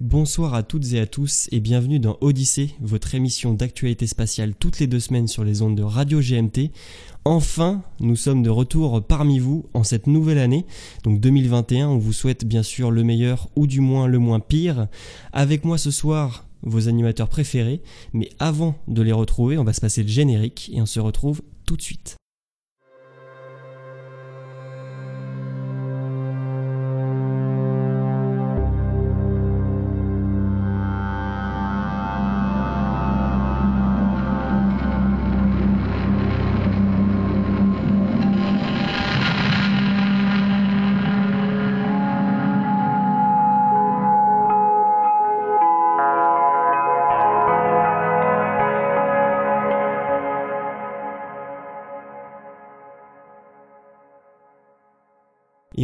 Bonsoir à toutes et à tous et bienvenue dans Odyssée, votre émission d'actualité spatiale toutes les deux semaines sur les ondes de Radio GMT. Enfin, nous sommes de retour parmi vous en cette nouvelle année, donc 2021. On vous souhaite bien sûr le meilleur ou du moins le moins pire. Avec moi ce soir, vos animateurs préférés, mais avant de les retrouver, on va se passer le générique et on se retrouve tout de suite.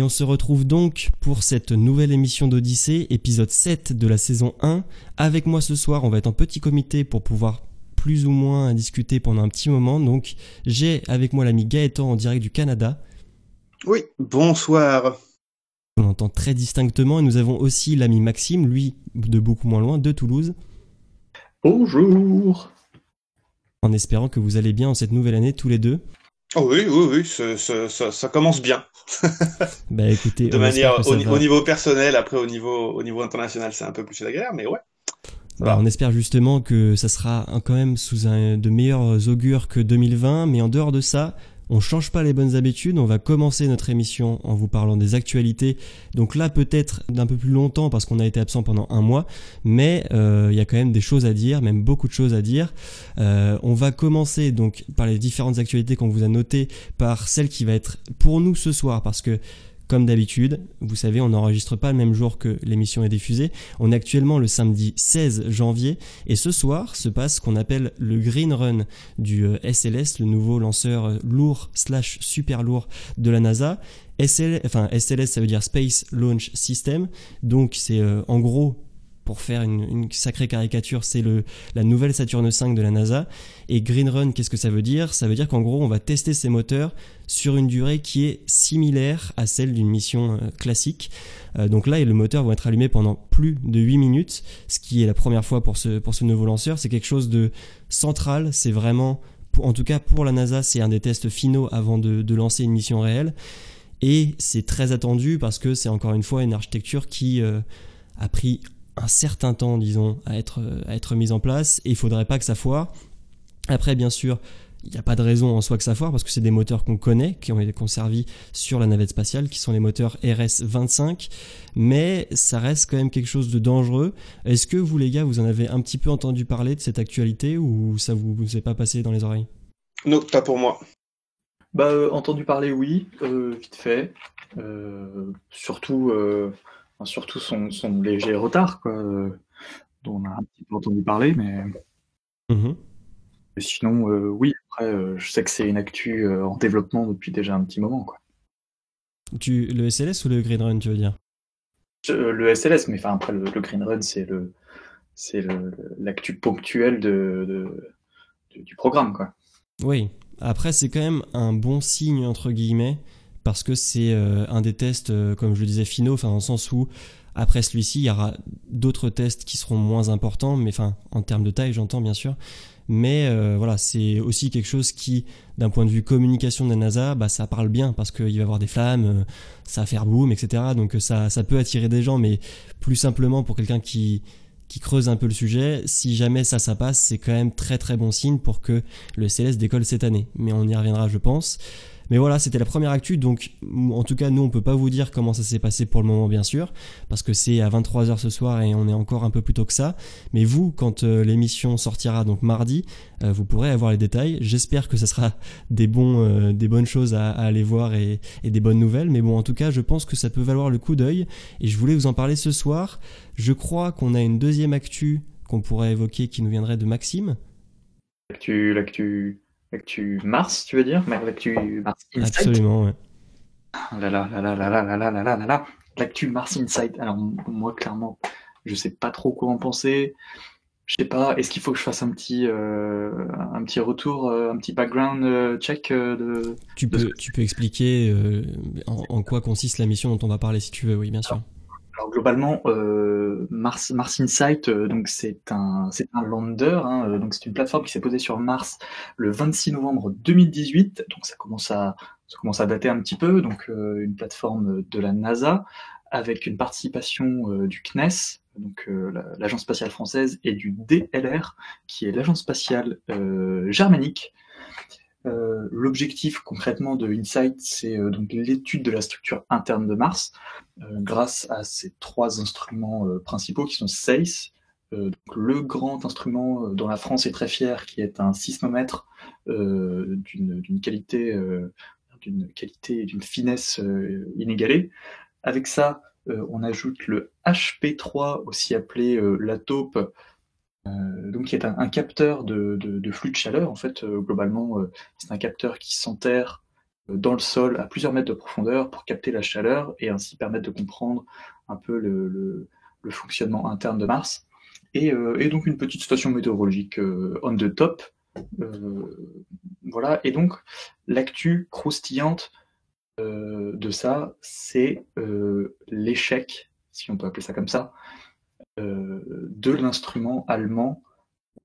On se retrouve donc pour cette nouvelle émission d'Odyssée, épisode 7 de la saison 1. Avec moi ce soir, on va être en petit comité pour pouvoir plus ou moins discuter pendant un petit moment. Donc j'ai avec moi l'ami Gaëtan en direct du Canada. Oui, bonsoir. On entend très distinctement et nous avons aussi l'ami Maxime, lui de beaucoup moins loin, de Toulouse. Bonjour. En espérant que vous allez bien en cette nouvelle année tous les deux. Oh oui, oui, oui, ça, ça, ça, ça commence bien. bah écoutez, de manière au, au, niveau personnel, après au niveau au niveau international, c'est un peu plus la guerre, mais ouais. Bah, on espère justement que ça sera quand même sous un de meilleurs augures que 2020, mais en dehors de ça, on change pas les bonnes habitudes, on va commencer notre émission en vous parlant des actualités. Donc là peut-être d'un peu plus longtemps parce qu'on a été absent pendant un mois, mais euh, il y a quand même des choses à dire, même beaucoup de choses à dire. Euh, on va commencer donc par les différentes actualités qu'on vous a notées, par celle qui va être pour nous ce soir parce que comme d'habitude, vous savez, on n'enregistre pas le même jour que l'émission est diffusée. On est actuellement le samedi 16 janvier et ce soir se passe ce qu'on appelle le Green Run du SLS, euh, le nouveau lanceur euh, lourd slash super lourd de la NASA. Enfin, SLS, ça veut dire Space Launch System. Donc c'est euh, en gros pour faire une, sacrée caricature, c'est le la nouvelle Saturne V de la NASA. Et Green Run, qu'est-ce que ça veut dire? Ça veut dire qu'en gros, on va tester ces moteurs sur une durée qui est similaire à celle d'une mission euh, classique. Euh, donc là, le moteur va être allumé pendant plus de 8 minutes, ce qui est la première fois pour ce, pour ce nouveau lanceur. C'est quelque chose de central, c'est vraiment, en tout cas pour la NASA, c'est un des tests finaux avant de, de lancer une mission réelle. Et c'est très attendu parce que c'est encore une fois une architecture qui euh, a pris un certain temps, disons, à être, à être mise en place et il faudrait pas que ça foire. Après, bien sûr, il n'y a pas de raison en soi que ça foire parce que c'est des moteurs qu'on connaît, qui ont été conservés sur la navette spatiale, qui sont les moteurs RS-25, mais ça reste quand même quelque chose de dangereux. Est-ce que vous, les gars, vous en avez un petit peu entendu parler de cette actualité ou ça vous, vous est pas passé dans les oreilles? Non, pas pour moi. Bah, euh, entendu parler, oui, euh, vite fait. Euh, surtout, surtout son, son, léger retard, quoi, dont on a un petit peu entendu parler, mais. Mmh sinon, euh, oui, après, euh, je sais que c'est une actu euh, en développement depuis déjà un petit moment. Quoi. Tu, le SLS ou le Green Run, tu veux dire? Le SLS, mais enfin, après, le, le Green Run, c'est le c'est l'actu ponctuelle de, de, du programme. Quoi. Oui, après, c'est quand même un bon signe, entre guillemets, parce que c'est un des tests, comme je le disais, finaux, enfin, dans le sens où après celui-ci, il y aura d'autres tests qui seront moins importants, mais enfin, en termes de taille, j'entends bien sûr. Mais euh, voilà, c'est aussi quelque chose qui, d'un point de vue communication de la NASA, bah, ça parle bien parce qu'il va y avoir des flammes, euh, ça va faire boum, etc. Donc euh, ça, ça peut attirer des gens, mais plus simplement pour quelqu'un qui, qui creuse un peu le sujet, si jamais ça, ça passe, c'est quand même très très bon signe pour que le CLS décolle cette année. Mais on y reviendra, je pense. Mais voilà, c'était la première actu, donc en tout cas, nous, on peut pas vous dire comment ça s'est passé pour le moment, bien sûr, parce que c'est à 23h ce soir et on est encore un peu plus tôt que ça. Mais vous, quand euh, l'émission sortira, donc mardi, euh, vous pourrez avoir les détails. J'espère que ce sera euh, des bonnes choses à, aller voir et, et, des bonnes nouvelles. Mais bon, en tout cas, je pense que ça peut valoir le coup d'œil et je voulais vous en parler ce soir. Je crois qu'on a une deuxième actu qu'on pourrait évoquer qui nous viendrait de Maxime. L'actu, l'actu L'actu Mars, tu veux dire? L'actu Mars Insight Absolument, ouais. Là là là là là là là là là là là L'actu Mars Insight. Alors moi, clairement, je sais pas trop quoi en penser. Je sais pas, est-ce qu'il faut que je fasse un petit, euh, un petit retour, euh, un petit background euh, check de. Tu peux, tu peux expliquer en, en, quoi consiste la mission dont on va parler si tu veux, oui, bien sûr. Alors globalement, euh, Mars, Mars Insight, euh, donc c'est un, c'est un lander, hein, euh, donc c'est une plateforme qui s'est posée sur Mars le 26 novembre 2018, donc ça commence à, ça commence à dater un petit peu, donc une plateforme de la NASA avec une participation du CNES, donc l'agence spatiale française, et du DLR, qui est l'agence spatiale germanique. Euh, l'objectif concrètement de Insight, c'est euh, donc l'étude de la structure interne de Mars euh, grâce à ces trois instruments principaux qui sont SACE, le grand instrument dont la France est très fière, qui est un sismomètre d'une qualité, d'une qualité d'une finesse inégalée. Avec ça, on ajoute le HP3, aussi appelé la taupe, donc qui est un, capteur de, flux de chaleur. En fait, euh, globalement, euh, c'est un capteur qui s'enterre dans le sol à plusieurs mètres de profondeur pour capter la chaleur et ainsi permettre de comprendre un peu le, fonctionnement interne de Mars. Et, donc une petite station météorologique on the top. voilà. Et donc l'actu croustillante de ça, c'est l'échec, si on peut appeler ça comme ça, euh, de l'instrument allemand,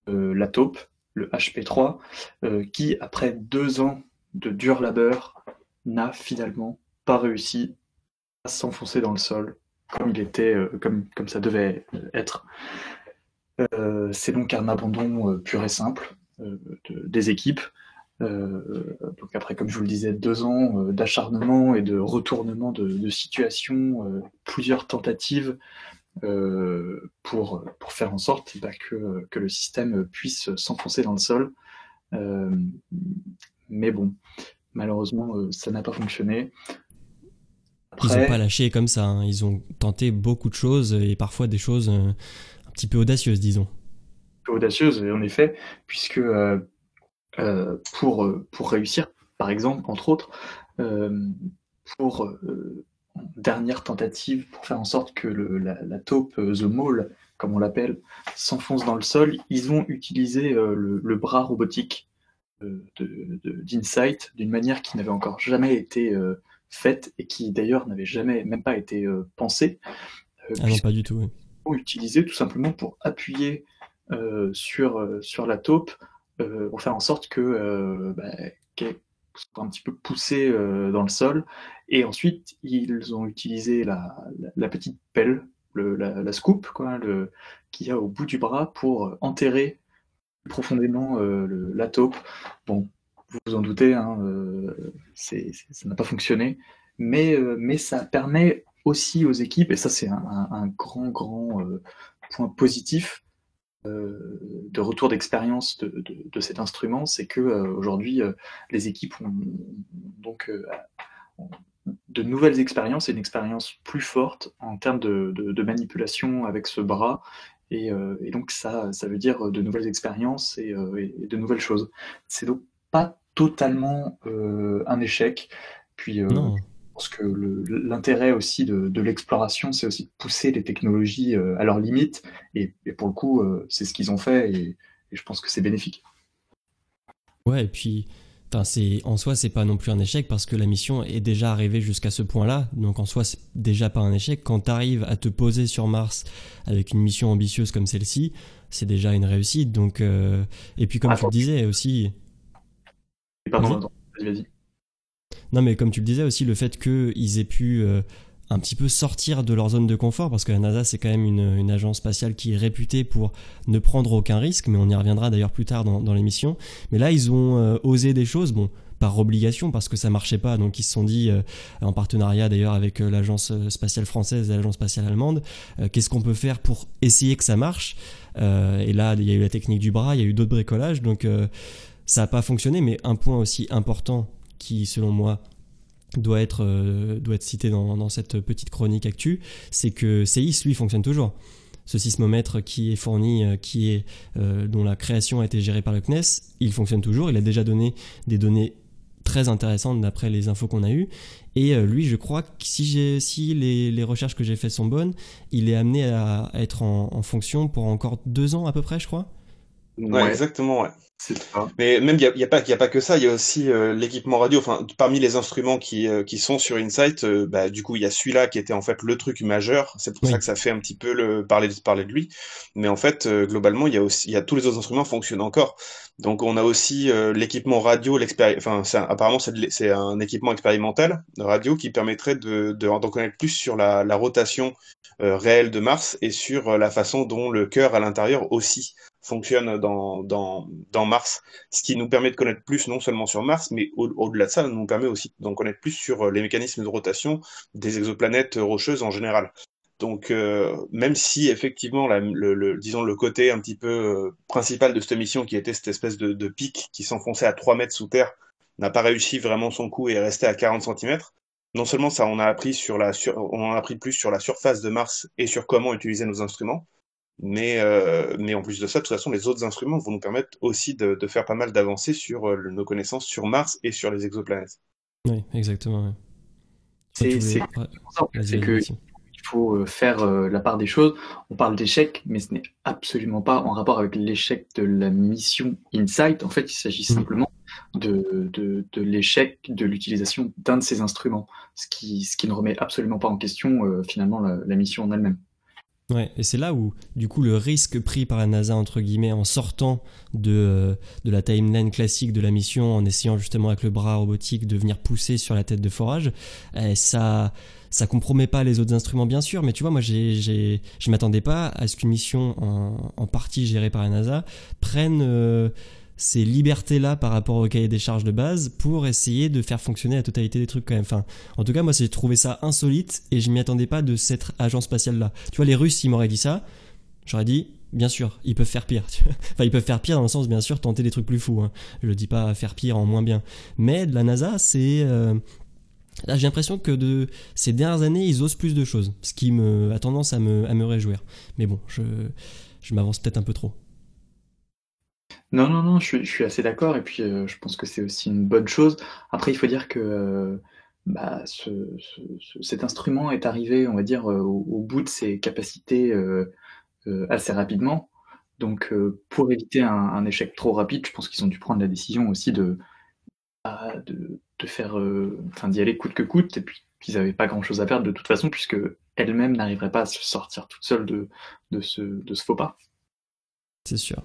euh, la taupe, le HP3, euh, qui, après deux ans de dur labeur, n'a finalement pas réussi à s'enfoncer dans le sol comme il était, comme, ça devait être. c'est donc un abandon pur et simple des équipes. donc après, comme je vous le disais, deux ans d'acharnement et de retournement de, de situation, plusieurs tentatives, euh, pour, pour faire en sorte bah, que, que, le système puisse s'enfoncer dans le sol. Euh, mais bon, malheureusement, euh, ça n'a pas fonctionné. Ils n'ont pas lâché comme ça, hein. ils ont tenté beaucoup de choses et parfois des choses un petit peu audacieuses, disons. Audacieuses, en effet, puisque pour, pour réussir, par exemple, entre autres, pour dernière tentative pour faire en sorte que la, taupe, euh, The Mole, comme on l'appelle, s'enfonce dans le sol, ils ont utilisé euh, le, bras robotique euh, d'Insight d'une manière qui n'avait encore jamais été faite et qui d'ailleurs n'avait jamais même pas été pensée. ah non, pas du tout. Oui. Utilisé tout simplement pour appuyer sur, sur la taupe pour faire en sorte que bah, un petit peu poussé dans le sol et ensuite, ils ont utilisé la, petite pelle, la, scoop, quoi, le, qu'il y a au bout du bras pour enterrer profondément euh, la taupe. Bon, vous vous en doutez, hein, euh, ça n'a pas fonctionné, mais, euh, mais ça permet aussi aux équipes, et ça c'est un, grand, grand point positif, de retour d'expérience de, cet instrument, c'est que aujourd'hui les équipes ont donc de nouvelles expériences et une expérience plus forte en termes de, manipulation avec ce bras. Euh, et, donc ça, veut dire de nouvelles expériences et, euh, de nouvelles choses. C'est donc pas totalement euh, un échec. Puis. Je pense que l'intérêt aussi de, l'exploration, c'est aussi de pousser les technologies à leurs limites. Et, pour le coup, c'est ce qu'ils ont fait et, et je pense que c'est bénéfique. Ouais, et puis en soi, c'est pas non plus un échec parce que la mission est déjà arrivée jusqu'à ce point-là. Donc en soi, c'est déjà pas un échec. Quand tu arrives à te poser sur Mars avec une mission ambitieuse comme celle-ci, c'est déjà une réussite. Donc euh, et puis comme tu le disais aussi. Pardon, vas-y. Non mais comme tu le disais aussi, le fait qu'ils aient pu euh, un petit peu sortir de leur zone de confort parce que la NASA c'est quand même une, agence spatiale qui est réputée pour ne prendre aucun risque, mais on y reviendra d'ailleurs plus tard dans, l'émission. Mais là ils ont euh, osé des choses, bon par obligation parce que ça marchait pas, donc ils se sont dit euh, en partenariat d'ailleurs avec l'agence spatiale française et l'agence spatiale allemande, qu'est-ce qu'on peut faire pour essayer que ça marche? Et là il y a eu la technique du bras, il y a eu d'autres bricolages, donc ça n'a pas fonctionné. Mais un point aussi important qui selon moi doit être, euh, doit être cité dans, cette petite chronique actu, c'est que CIS, lui, fonctionne toujours. Ce sismomètre qui est fourni, euh, qui est, euh, dont la création a été gérée par le CNES, il fonctionne toujours. Il a déjà donné des données très intéressantes d'après les infos qu'on a eues. Et lui, je crois que si, les, recherches que j'ai faites sont bonnes, il est amené à, être en, fonction pour encore deux ans à peu près, je crois. Ouais, exactement, ouais. Mais même, il n'y a, a, pas, a pas que ça, il y a aussi euh, l'équipement radio. Enfin, parmi les instruments qui, euh, qui sont sur Insight, euh, bah, du coup, il y a celui-là qui était en fait le truc majeur. C'est pour ça que ça fait un petit peu le, parler, de, parler de lui. Mais en fait, globalement, il y, a aussi, il y a tous les autres instruments fonctionnent encore. Donc, on a aussi l'équipement radio, enfin, apparemment, c'est un équipement expérimental radio qui permettrait de, d'en connaître plus sur la, la rotation réelle de Mars et sur la façon dont le cœur à l'intérieur aussi fonctionne dans, dans, dans, Mars, ce qui nous permet de connaître plus non seulement sur Mars, mais au-delà de ça, nous permet aussi d'en connaître plus sur euh, les mécanismes de rotation des exoplanètes rocheuses en général. Donc, euh, même si effectivement, le, disons le côté un petit peu euh, principal de cette mission, qui était cette espèce de, pic qui s'enfonçait à 3 mètres sous terre, n'a pas réussi vraiment son coup et est resté à 40 cm. Non seulement ça, on a appris sur la, on en a appris plus sur la surface de Mars et sur comment utiliser nos instruments, mais, euh, mais en plus de ça, de toute façon, les autres instruments vont nous permettre aussi de, de faire pas mal d'avancées sur euh, nos connaissances sur Mars et sur les exoplanètes. Oui, exactement. C'est que il faut euh, faire la part des choses. On parle d'échec, mais ce n'est absolument pas en rapport avec l'échec de la mission InSight. En fait, il s'agit mm. simplement de, de, de l'échec de l'utilisation d'un de ces instruments, ce qui, ce qui ne remet absolument pas en question finalement la, la mission en elle-même. Ouais, et c'est là où, du coup, le risque pris par la NASA, entre guillemets, en sortant de, euh, de la timeline classique de la mission, en essayant justement avec le bras robotique de venir pousser sur la tête de forage, eh, ça, ça compromet pas les autres instruments, bien sûr, mais tu vois, moi, j'ai, j'ai, je m'attendais pas à ce qu'une mission en, en partie gérée par la NASA prenne. Euh, ces libertés-là par rapport au cahier des charges de base pour essayer de faire fonctionner la totalité des trucs quand même. Enfin, en tout cas, moi, j'ai trouvé ça insolite et je m'y attendais pas de cette agence spatiale-là. Tu vois, les Russes, ils m'auraient dit ça, j'aurais dit, bien sûr, ils peuvent faire pire. enfin, ils peuvent faire pire dans le sens, bien sûr, tenter des trucs plus fous. Hein. Je dis pas faire pire en moins bien. Mais de la NASA, c'est... Euh, là, j'ai l'impression que de ces dernières années, ils osent plus de choses, ce qui me a tendance à me, à me réjouir. Mais bon, je, je m'avance peut-être un peu trop. Non, non, non, je suis, assez d'accord. Et puis, euh, je pense que c'est aussi une bonne chose. Après, il faut dire que euh, bah, cet instrument est arrivé, on va dire, euh, au, bout de ses capacités assez rapidement. Donc, pour éviter un, échec trop rapide, je pense qu'ils ont dû prendre la décision aussi de, bah, faire, d'y aller coûte que coûte. Et puis, qu'ils n'avaient pas grand-chose à perdre de toute façon, puisque elle-même n'arriverait pas à se sortir toute seule de ce faux pas. C'est sûr.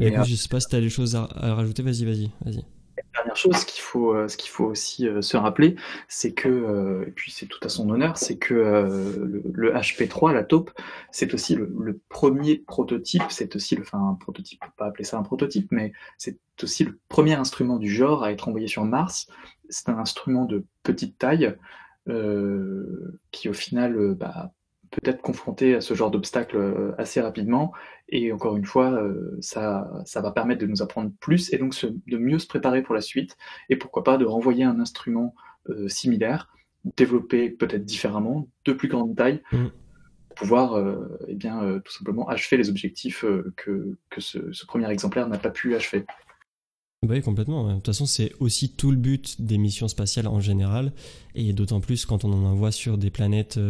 Mais écoute, je sais pas si tu as des choses à, rajouter, vas-y, vas-y, vas-y. Dernière chose, ce qu'il faut, euh, ce qu'il faut aussi euh, se rappeler, c'est que, euh, et puis c'est tout à son honneur, c'est que le, HP3, la taupe, c'est aussi le, premier prototype, c'est aussi le, enfin un prototype, pas appeler ça un prototype, mais c'est aussi le premier instrument du genre à être envoyé sur Mars. C'est un instrument de petite taille qui au final bah, peut-être confronté à ce genre d'obstacles euh, assez rapidement. Et encore une fois, euh, ça, ça va permettre de nous apprendre plus et donc de mieux se préparer pour la suite. Et pourquoi pas de renvoyer un instrument euh, similaire, développé peut-être différemment, de plus grande taille, mmh. pour pouvoir eh bien, tout simplement achever les objectifs que, que ce, premier exemplaire n'a pas pu achever. Bah oui, complètement. De toute façon, c'est aussi tout le but des missions spatiales en général, et d'autant plus quand on en envoie sur des planètes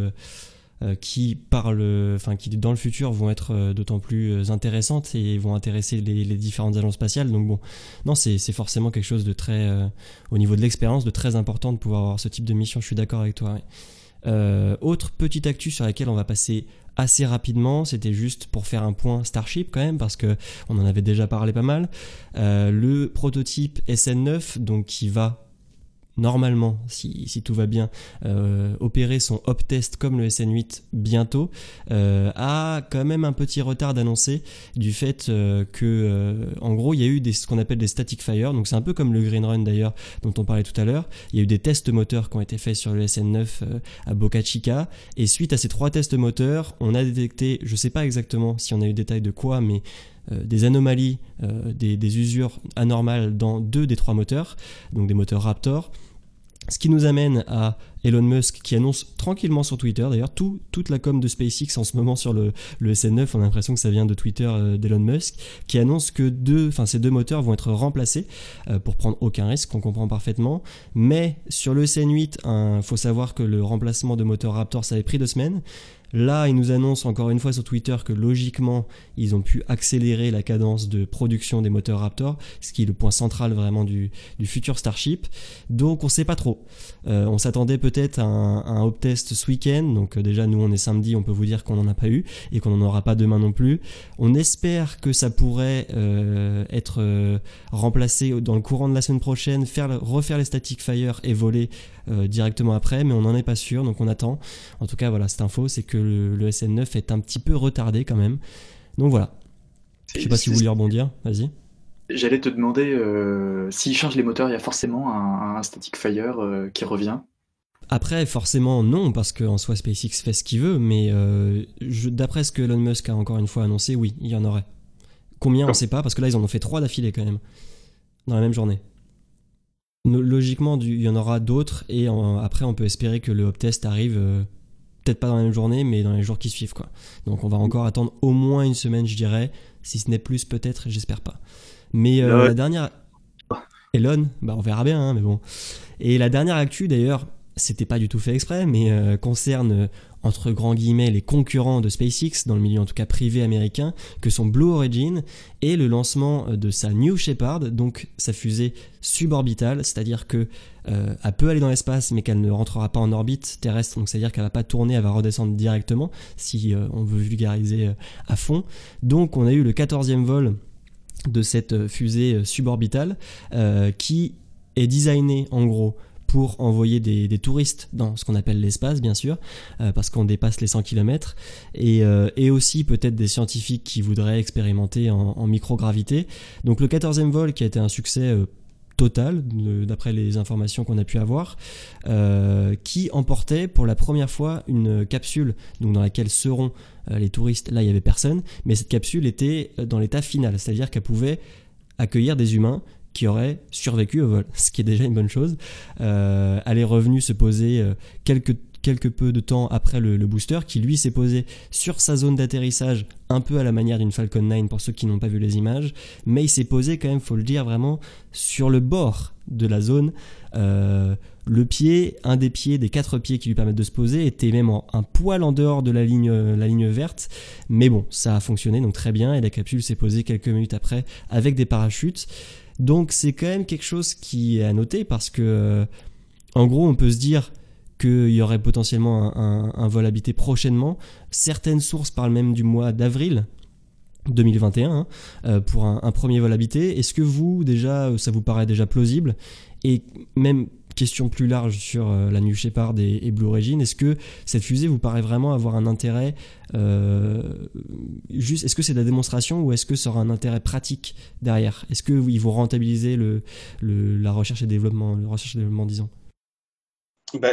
euh, qui parlent, enfin qui dans le futur vont être euh, d'autant plus euh, intéressantes et vont intéresser les, différentes agences spatiales. Donc bon, non, c'est forcément quelque chose de très, au niveau de l'expérience, de très important de pouvoir avoir ce type de mission. Je suis d'accord avec toi. autre petite actu sur laquelle on va passer assez rapidement, c'était juste pour faire un point Starship quand même, parce que on en avait déjà parlé pas mal. le prototype SN9, donc qui va normalement, si, tout va bien, euh, opérer son hop test comme le SN8 bientôt, euh, a quand même un petit retard d'annoncer du fait euh, que, en gros, il y a eu des, ce qu'on appelle des static fire, donc c'est un peu comme le Green Run d'ailleurs, dont on parlait tout à l'heure. Il y a eu des tests moteurs qui ont été faits sur le SN9 à Boca Chica, et suite à ces trois tests moteurs, on a détecté, je sais pas exactement si on a eu détail de quoi, mais des anomalies, euh, des, usures anormales dans deux des trois moteurs, donc des moteurs Raptor. Ce qui nous amène à Elon Musk qui annonce tranquillement sur Twitter, d'ailleurs toute la com de SpaceX en ce moment sur le, SN9, on a l'impression que ça vient de Twitter euh, d'Elon Musk, qui annonce que deux, ces deux moteurs vont être remplacés pour prendre aucun risque, on comprend parfaitement. Mais sur le SN8, il faut savoir que le remplacement de moteur Raptor ça avait pris deux semaines. Là, ils nous annoncent encore une fois sur Twitter que logiquement, ils ont pu accélérer la cadence de production des moteurs Raptor, ce qui est le point central vraiment du, futur Starship. Donc, on sait pas trop. Euh, on s'attendait peut-être à un, un test ce week-end. Donc, euh, déjà, nous, on est samedi, on peut vous dire qu'on n'en a pas eu et qu'on n'en aura pas demain non plus. On espère que ça pourrait euh, être remplacé dans le courant de la semaine prochaine, faire, refaire les static fire et voler directement après, mais on n'en est pas sûr, donc on attend. En tout cas, voilà, cette info, c'est que le, SN9 est un petit peu retardé quand même. Donc voilà. Je sais pas si vous voulez rebondir, vas-y. J'allais te demander euh, s'il change les moteurs, il y a forcément un, static fire euh, qui revient. Après, forcément, non, parce qu'en soi, SpaceX fait ce qu'il veut, mais euh, d'après ce que Elon Musk a encore une fois annoncé, oui, il y en aurait. Combien, on ne sait pas, parce que là, ils en ont fait trois d'affilée quand même, dans la même journée. Logiquement, il y en aura d'autres, et après, on peut espérer que le hop test arrive peut-être pas dans la même journée, mais dans les jours qui suivent. Quoi. Donc on va encore attendre au moins une semaine, je dirais. Si ce n'est plus, peut-être, j'espère pas. Mais euh, la dernière. Elon, bah on verra bien, hein, mais bon. Et la dernière actu, d'ailleurs, c'était pas du tout fait exprès, mais euh, concerne entre grands guillemets les concurrents de SpaceX, dans le milieu en tout cas privé américain, que sont Blue Origin et le lancement euh, de sa New Shepard, donc sa fusée suborbitale, c'est-à-dire que euh, elle peut aller dans l'espace mais qu'elle ne rentrera pas en orbite terrestre, donc c'est-à-dire qu'elle va pas tourner, elle va redescendre directement si euh, on veut vulgariser à fond. Donc on a eu le 14e vol de cette fusée suborbitale qui est designée en gros pour envoyer des, touristes dans ce qu'on appelle l'espace, bien sûr, euh, parce qu'on dépasse les 100 km, euh, et, aussi peut-être des scientifiques qui voudraient expérimenter en, microgravité. Donc le 14e vol qui a été un succès euh, total, d'après les informations qu'on a pu avoir, qui emportait pour la première fois une capsule donc dans laquelle seront les touristes. Là, il n'y avait personne, mais cette capsule était dans l'état final, c'est-à-dire qu'elle pouvait accueillir des humains qui aurait survécu au vol, ce qui est déjà une bonne chose. Euh, elle est revenue se poser euh, quelques, quelque peu de temps après le, booster, qui lui s'est posé sur sa zone d'atterrissage, un peu à la manière d'une Falcon 9 pour ceux qui n'ont pas vu les images, mais il s'est posé quand même, faut le dire vraiment, sur le bord de la zone. Euh, le pied, un des pieds, des quatre pieds qui lui permettent de se poser, était même un poil en dehors de la ligne, la ligne verte. Mais bon, ça a fonctionné donc très bien et la capsule s'est posée quelques minutes après avec des parachutes. Donc c'est quand même quelque chose qui est à noter parce que, euh, en gros, on peut se dire qu'il y aurait potentiellement un, vol habité prochainement. Certaines sources parlent même du mois d'avril 2021 hein, euh, pour un, premier vol habité. Est-ce que vous, déjà, ça vous paraît déjà plausible? Et même question plus large sur euh, la New Shepard et, Blue Origin, est-ce que cette fusée vous paraît vraiment avoir un intérêt euh, juste Est-ce que c'est de la démonstration ou est-ce que ça aura un intérêt pratique derrière? Est-ce que ils vont rentabiliser le, la recherche et développement, le recherche développement, disons? Bah,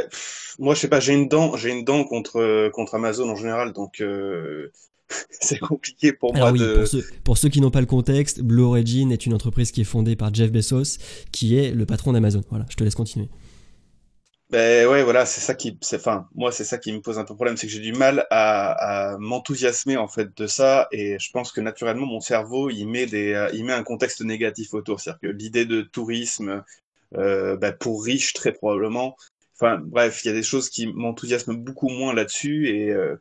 moi, je sais pas, j'ai une dent, j'ai une dent contre contre Amazon en général, donc euh, c'est compliqué pour moi de... Pour ceux, qui n'ont pas le contexte, Blue Origin est une entreprise qui est fondée par Jeff Bezos, qui est le patron d'Amazon. Voilà, je te laisse continuer. Ben ouais, voilà, c'est ça qui, enfin, moi c'est ça qui me pose un peu problème, c'est que j'ai du mal à, m'enthousiasmer en fait de ça, et je pense que naturellement mon cerveau il met des, il met un contexte négatif autour, c'est-à-dire que l'idée de tourisme euh, ben, pour riches très probablement, enfin bref, il y a des choses qui m'enthousiasment beaucoup moins là-dessus, et euh,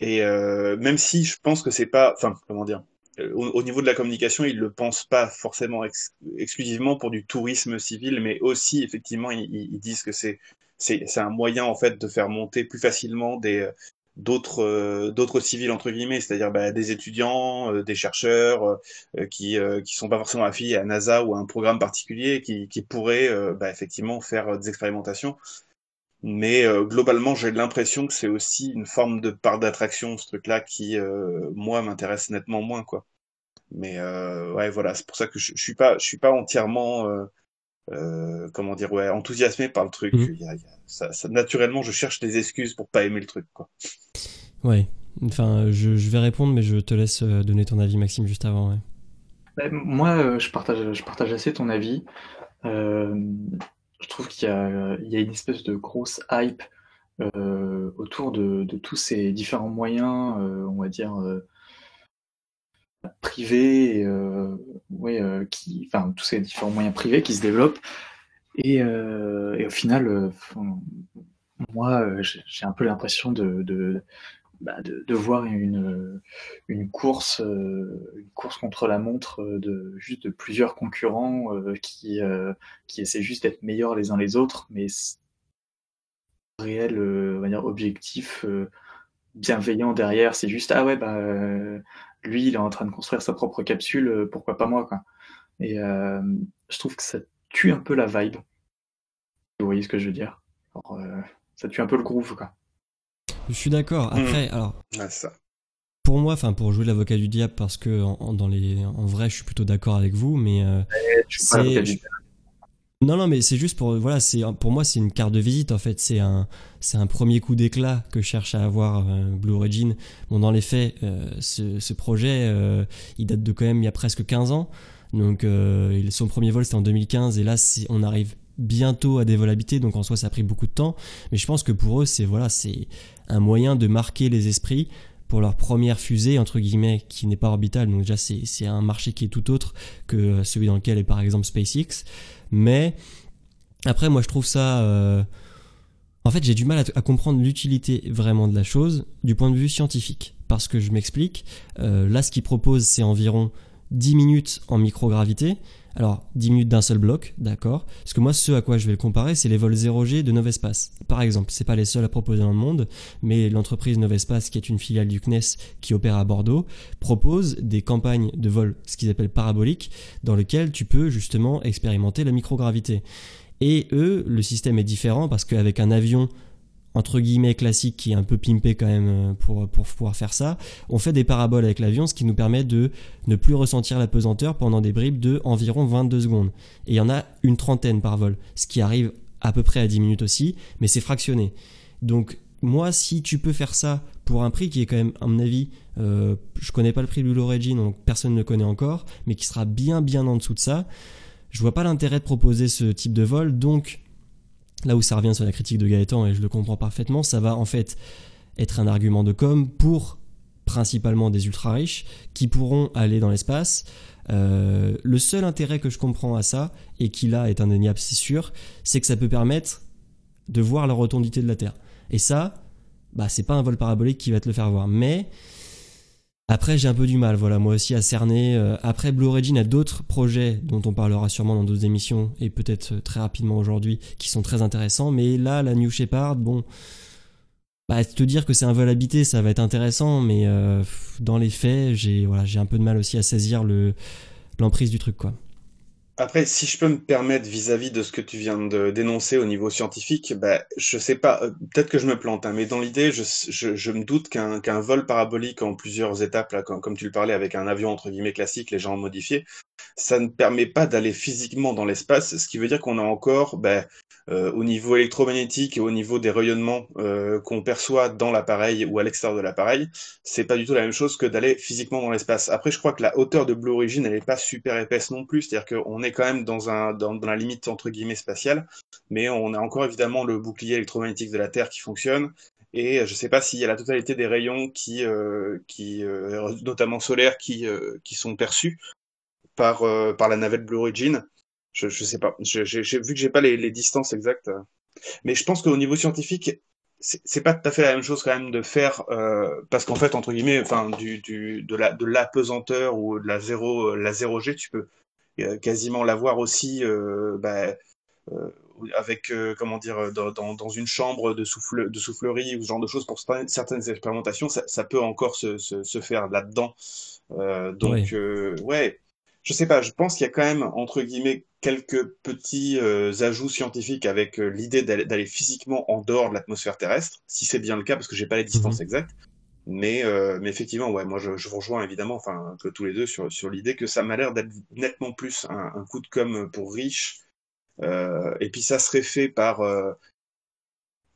et euh, même si je pense que c'est pas, enfin, comment dire, euh, au, niveau de la communication, ils le pensent pas forcément exclusivement pour du tourisme civil, mais aussi effectivement, ils, disent que c'est c'est un moyen en fait de faire monter plus facilement des d'autres euh, d'autres civils entre guillemets, c'est-à-dire bah, des étudiants, des chercheurs qui qui sont pas forcément affiliés à NASA ou à un programme particulier, qui qui pourraient bah, effectivement faire des expérimentations. Mais euh, globalement, j'ai l'impression que c'est aussi une forme de part d'attraction, ce truc-là, qui, euh, moi, m'intéresse nettement moins, quoi. Mais euh, ouais, voilà, c'est pour ça que je, je suis pas, je suis pas entièrement, comment dire, ouais, enthousiasmé par le truc. Mmh. ça, naturellement, je cherche des excuses pour pas aimer le truc, quoi. Ouais. Enfin, je, je vais répondre, mais je te laisse donner ton avis, Maxime, juste avant. Ouais. Bah, moi, je partage, je partage assez ton avis. Euh, je trouve qu'il y, a, une espèce de grosse hype euh, autour de, tous ces différents moyens, euh, on va dire, euh, privés, qui, enfin, tous ces différents moyens privés qui se développent. Et, au final, moi, j'ai un peu l'impression de, bah, de, voir une, une course, une course contre la montre de juste de plusieurs concurrents qui, qui essaient juste d'être meilleurs les uns les autres, mais réel, va dire objectif bienveillant derrière. C'est juste ah ouais bah lui il est en train de construire sa propre capsule, pourquoi pas moi quoi. Et je trouve que ça tue un peu la vibe. Vous voyez ce que je veux dire? Ça tue un peu le groove quoi. Je suis d'accord. Mm. Après, alors. ça. Pour moi, enfin pour jouer l'avocat du diable, parce que en, dans les, en vrai, je suis plutôt d'accord avec vous, mais euh, non, non, mais c'est juste pour voilà, c'est pour moi c'est une carte de visite en fait. C'est un c'est un premier coup d'éclat que cherche à avoir euh, Blue Origin. Bon, dans les faits, euh, ce, ce, projet, il date de quand même il y a presque 15 ans. Donc son premier vol c'était en 2015 et là on arrive bientôt à des vols habités, donc en soi ça a pris beaucoup de temps. Mais je pense que pour eux c'est voilà, c'est un moyen de marquer les esprits pour leur première fusée, entre guillemets, qui n'est pas orbitale. Donc déjà, c'est un marché qui est tout autre que celui dans lequel est par exemple SpaceX. Mais après, moi, je trouve ça... Euh, en fait, j'ai du mal à, comprendre l'utilité vraiment de la chose du point de vue scientifique. Parce que je m'explique, euh, là, ce qu'ils proposent, c'est environ 10 minutes en microgravité. Alors, 10 minutes d'un seul bloc, d'accord. Parce que moi, ce à quoi je vais le comparer, c'est les vols 0G de Novespace. Par exemple, c'est pas les seuls à proposer dans le monde, mais l'entreprise Novespace, qui est une filiale du CNES qui opère à Bordeaux, propose des campagnes de vol, ce qu'ils appellent paraboliques, dans lesquelles tu peux justement expérimenter la microgravité. Et eux, le système est différent parce qu'avec un avion entre guillemets classique qui est un peu pimpé quand même euh, pour, pour pouvoir faire ça. On fait des paraboles avec l'avion, ce qui nous permet de ne plus ressentir la pesanteur pendant des bribes de environ 22 secondes. Et il y en a une trentaine par vol, ce qui arrive à peu près à 10 minutes aussi, mais c'est fractionné. Donc moi, si tu peux faire ça pour un prix qui est quand même, à mon avis, euh, je connais pas le prix de Blue Origin, donc personne ne le connaît encore, mais qui sera bien bien en dessous de ça, je vois pas l'intérêt de proposer ce type de vol, donc là où ça revient sur la critique de Gaëtan, et je le comprends parfaitement, ça va en fait être un argument de com pour principalement des ultra riches qui pourront aller dans l'espace. Euh, le seul intérêt que je comprends à ça, et qui là est indéniable, c'est sûr, c'est que ça peut permettre de voir la rotondité de la Terre. Et ça, bah, c'est pas un vol parabolique qui va te le faire voir. Mais après, j'ai un peu du mal, voilà, moi aussi à cerner. Euh, après, Blue Origin a d'autres projets dont on parlera sûrement dans d'autres émissions et peut-être euh, très rapidement aujourd'hui qui sont très intéressants. Mais là, la New Shepard, bon, bah, te dire que c'est un vol habité, ça va être intéressant, mais euh, dans les faits, j'ai voilà, j'ai un peu de mal aussi à saisir le l'emprise du truc, quoi. Après, si je peux me permettre vis-à-vis de ce que tu viens de dénoncer au niveau scientifique, bah, je sais pas, euh, peut-être que je me plante, hein, mais dans l'idée, je, je, je me doute qu'un vol parabolique en plusieurs étapes, là, comme, comme tu le parlais, avec un avion entre guillemets classique, les gens modifiés, ça ne permet pas d'aller physiquement dans l'espace, ce qui veut dire qu'on a encore, bah, euh, au niveau électromagnétique et au niveau des rayonnements euh, qu'on perçoit dans l'appareil ou à l'extérieur de l'appareil, c'est pas du tout la même chose que d'aller physiquement dans l'espace. Après, je crois que la hauteur de Blue Origin, elle n'est pas super épaisse non plus, c'est-à-dire qu'on est quand même dans, un, dans, la limite entre guillemets spatiale, mais on a encore évidemment le bouclier électromagnétique de la Terre qui fonctionne. Et je ne sais pas s'il y a la totalité des rayons qui, euh, qui euh, notamment solaires, qui, euh, qui sont perçus par, par la navette Blue Origin. Je, je sais pas. J'ai vu que j'ai pas les, les, distances exactes, mais je pense qu'au niveau scientifique, c'est pas tout à fait la même chose quand même de faire euh, parce qu'en fait entre guillemets, enfin du, du de la de l'apesanteur ou de la zéro la zéro G, tu peux euh, quasiment l'avoir aussi euh, bah, euh, avec comment dire dans, dans, dans, une chambre de souffle de soufflerie ou ce genre de choses pour certaines expérimentations, ça, ça peut encore se, se, se faire là-dedans. donc oui. ouais je sais pas, je pense qu'il y a quand même, entre guillemets, quelques petits euh, ajouts scientifiques avec euh, l'idée d'aller physiquement en dehors de l'atmosphère terrestre, si c'est bien le cas, parce que j'ai pas les distances mhm. exactes. Mais, euh, mais effectivement, ouais, moi je, je, vous rejoins évidemment, enfin que tous les deux sur, sur l'idée que ça m'a l'air d'être nettement plus un, un, coup de com pour riche. et puis ça serait fait par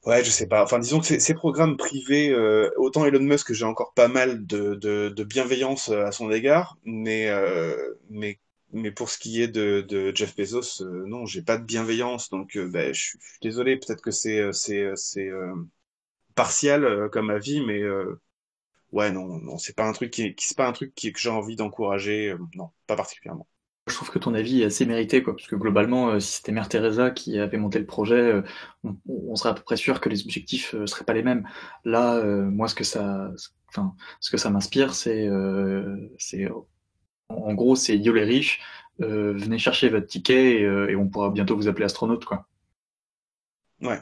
Ouais, je sais pas. Enfin, disons que ces, ces programmes privés, euh, autant Elon Musk, j'ai encore pas mal de, de, de, bienveillance à son égard, mais, euh, mais, mais pour ce qui est de, de Jeff Bezos, euh, non, j'ai pas de bienveillance, donc euh, ben, je, suis désolé, peut-être que c'est c'est c'est partial comme avis, mais ouais, non, non, c'est pas un truc qui, c'est pas un truc qui, que j'ai envie d'encourager, non, pas particulièrement. je trouve que ton avis est assez mérité, quoi, parce que globalement, euh, si c'était Mère Teresa qui avait monté le projet, euh, on, serait à peu près sûr que les objectifs seraient pas les mêmes. Là, moi, ce que ça, enfin, ce que ça m'inspire, c'est, c'est, en gros, c'est yo les riches, venez chercher votre ticket et, et, on pourra bientôt vous appeler astronaute, quoi. Ouais.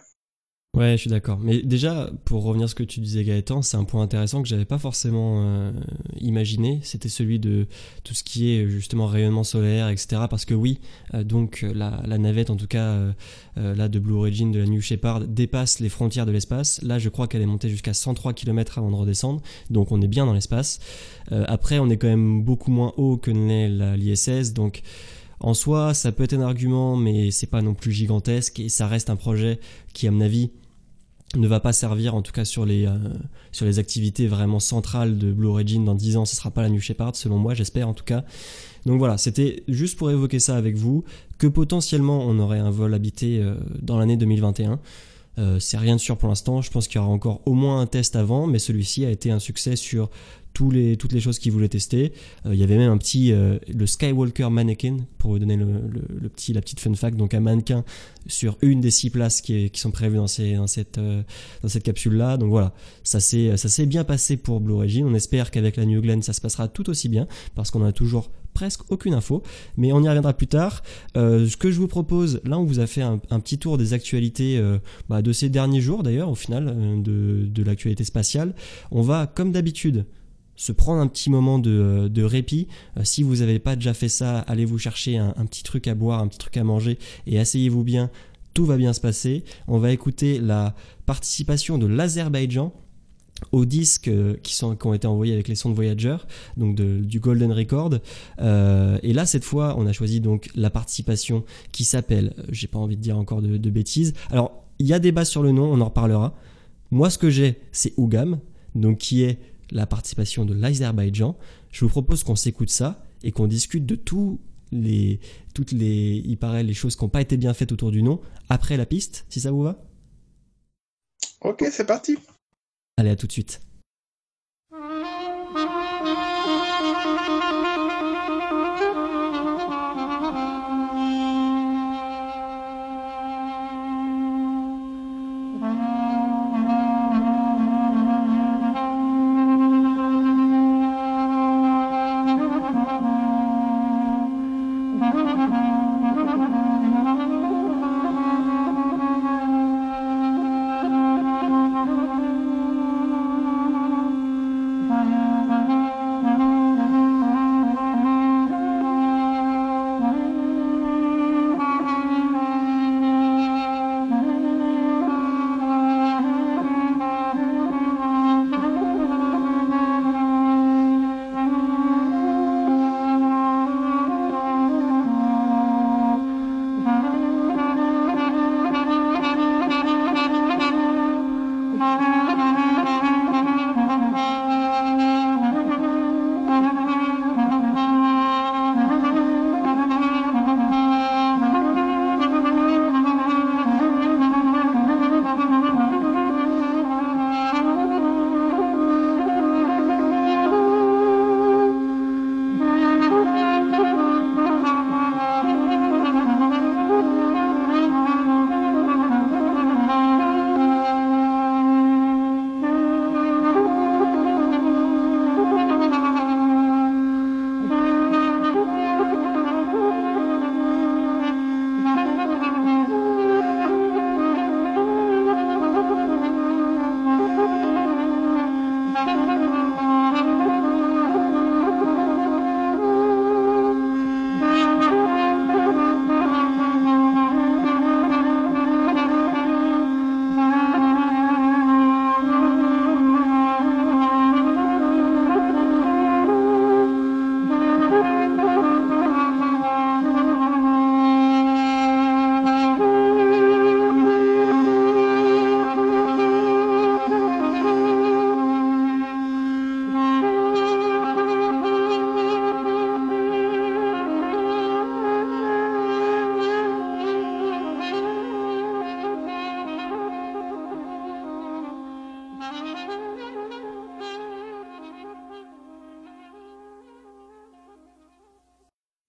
Ouais, je suis d'accord. Mais déjà, pour revenir à ce que tu disais Gaëtan, c'est un point intéressant que j'avais pas forcément euh, imaginé. C'était celui de tout ce qui est justement rayonnement solaire, etc. Parce que oui, euh, donc la, navette, en tout cas euh, là de Blue Origin, de la New Shepard, dépasse les frontières de l'espace. Là, je crois qu'elle est montée jusqu'à 103 km avant de redescendre. Donc on est bien dans l'espace. après, on est quand même beaucoup moins haut que l'ISS. Donc en soi, ça peut être un argument, mais c'est pas non plus gigantesque et ça reste un projet qui, à mon avis, ne va pas servir en tout cas sur les, euh, activités vraiment centrales de Blue Origin dans 10 ans, ce sera pas la New Shepard selon moi, j'espère en tout cas. Donc voilà, c'était juste pour évoquer ça avec vous, que potentiellement on aurait un vol habité euh, dans l'année 2021. Euh, c'est rien de sûr pour l'instant, je pense qu'il y aura encore au moins un test avant, mais celui-ci a été un succès sur les, toutes les choses qu'il voulait tester. Euh, il y avait même un petit, euh, le Skywalker Mannequin, pour vous donner le, petit, la petite fun fact, donc un mannequin sur une des six places qui, sont prévues dans, ces, dans cette, capsule-là. Donc voilà, ça s'est bien passé pour Blue Origin. On espère qu'avec la New Glenn, ça se passera tout aussi bien, parce qu'on a toujours presque aucune info, mais on y reviendra plus tard. Euh, ce que je vous propose, là on vous a fait un, petit tour des actualités euh, bah, de ces derniers jours d'ailleurs, au final, euh, de, l'actualité spatiale. On va, comme d'habitude, se prendre un petit moment de, répit. si vous n'avez pas déjà fait ça, allez vous chercher un, petit truc à boire, un petit truc à manger et asseyez-vous bien. Tout va bien se passer. On va écouter la participation de l'Azerbaïdjan aux disques euh, qui, sont, qui ont été envoyés avec les sondes Voyager, donc du Golden Record. Euh, et là, cette fois, on a choisi donc la participation qui s'appelle, euh, j'ai pas envie de dire encore de, bêtises. Alors, il y a débat sur le nom, on en reparlera. Moi, ce que j'ai, c'est Ougam, donc qui est la participation de l'Azerbaïdjan. Je vous propose qu'on s'écoute ça et qu'on discute de tous les, toutes les, il paraît, les choses qui n'ont pas été bien faites autour du nom après la piste, si ça vous va? Ok, c'est parti. Allez, à tout de suite.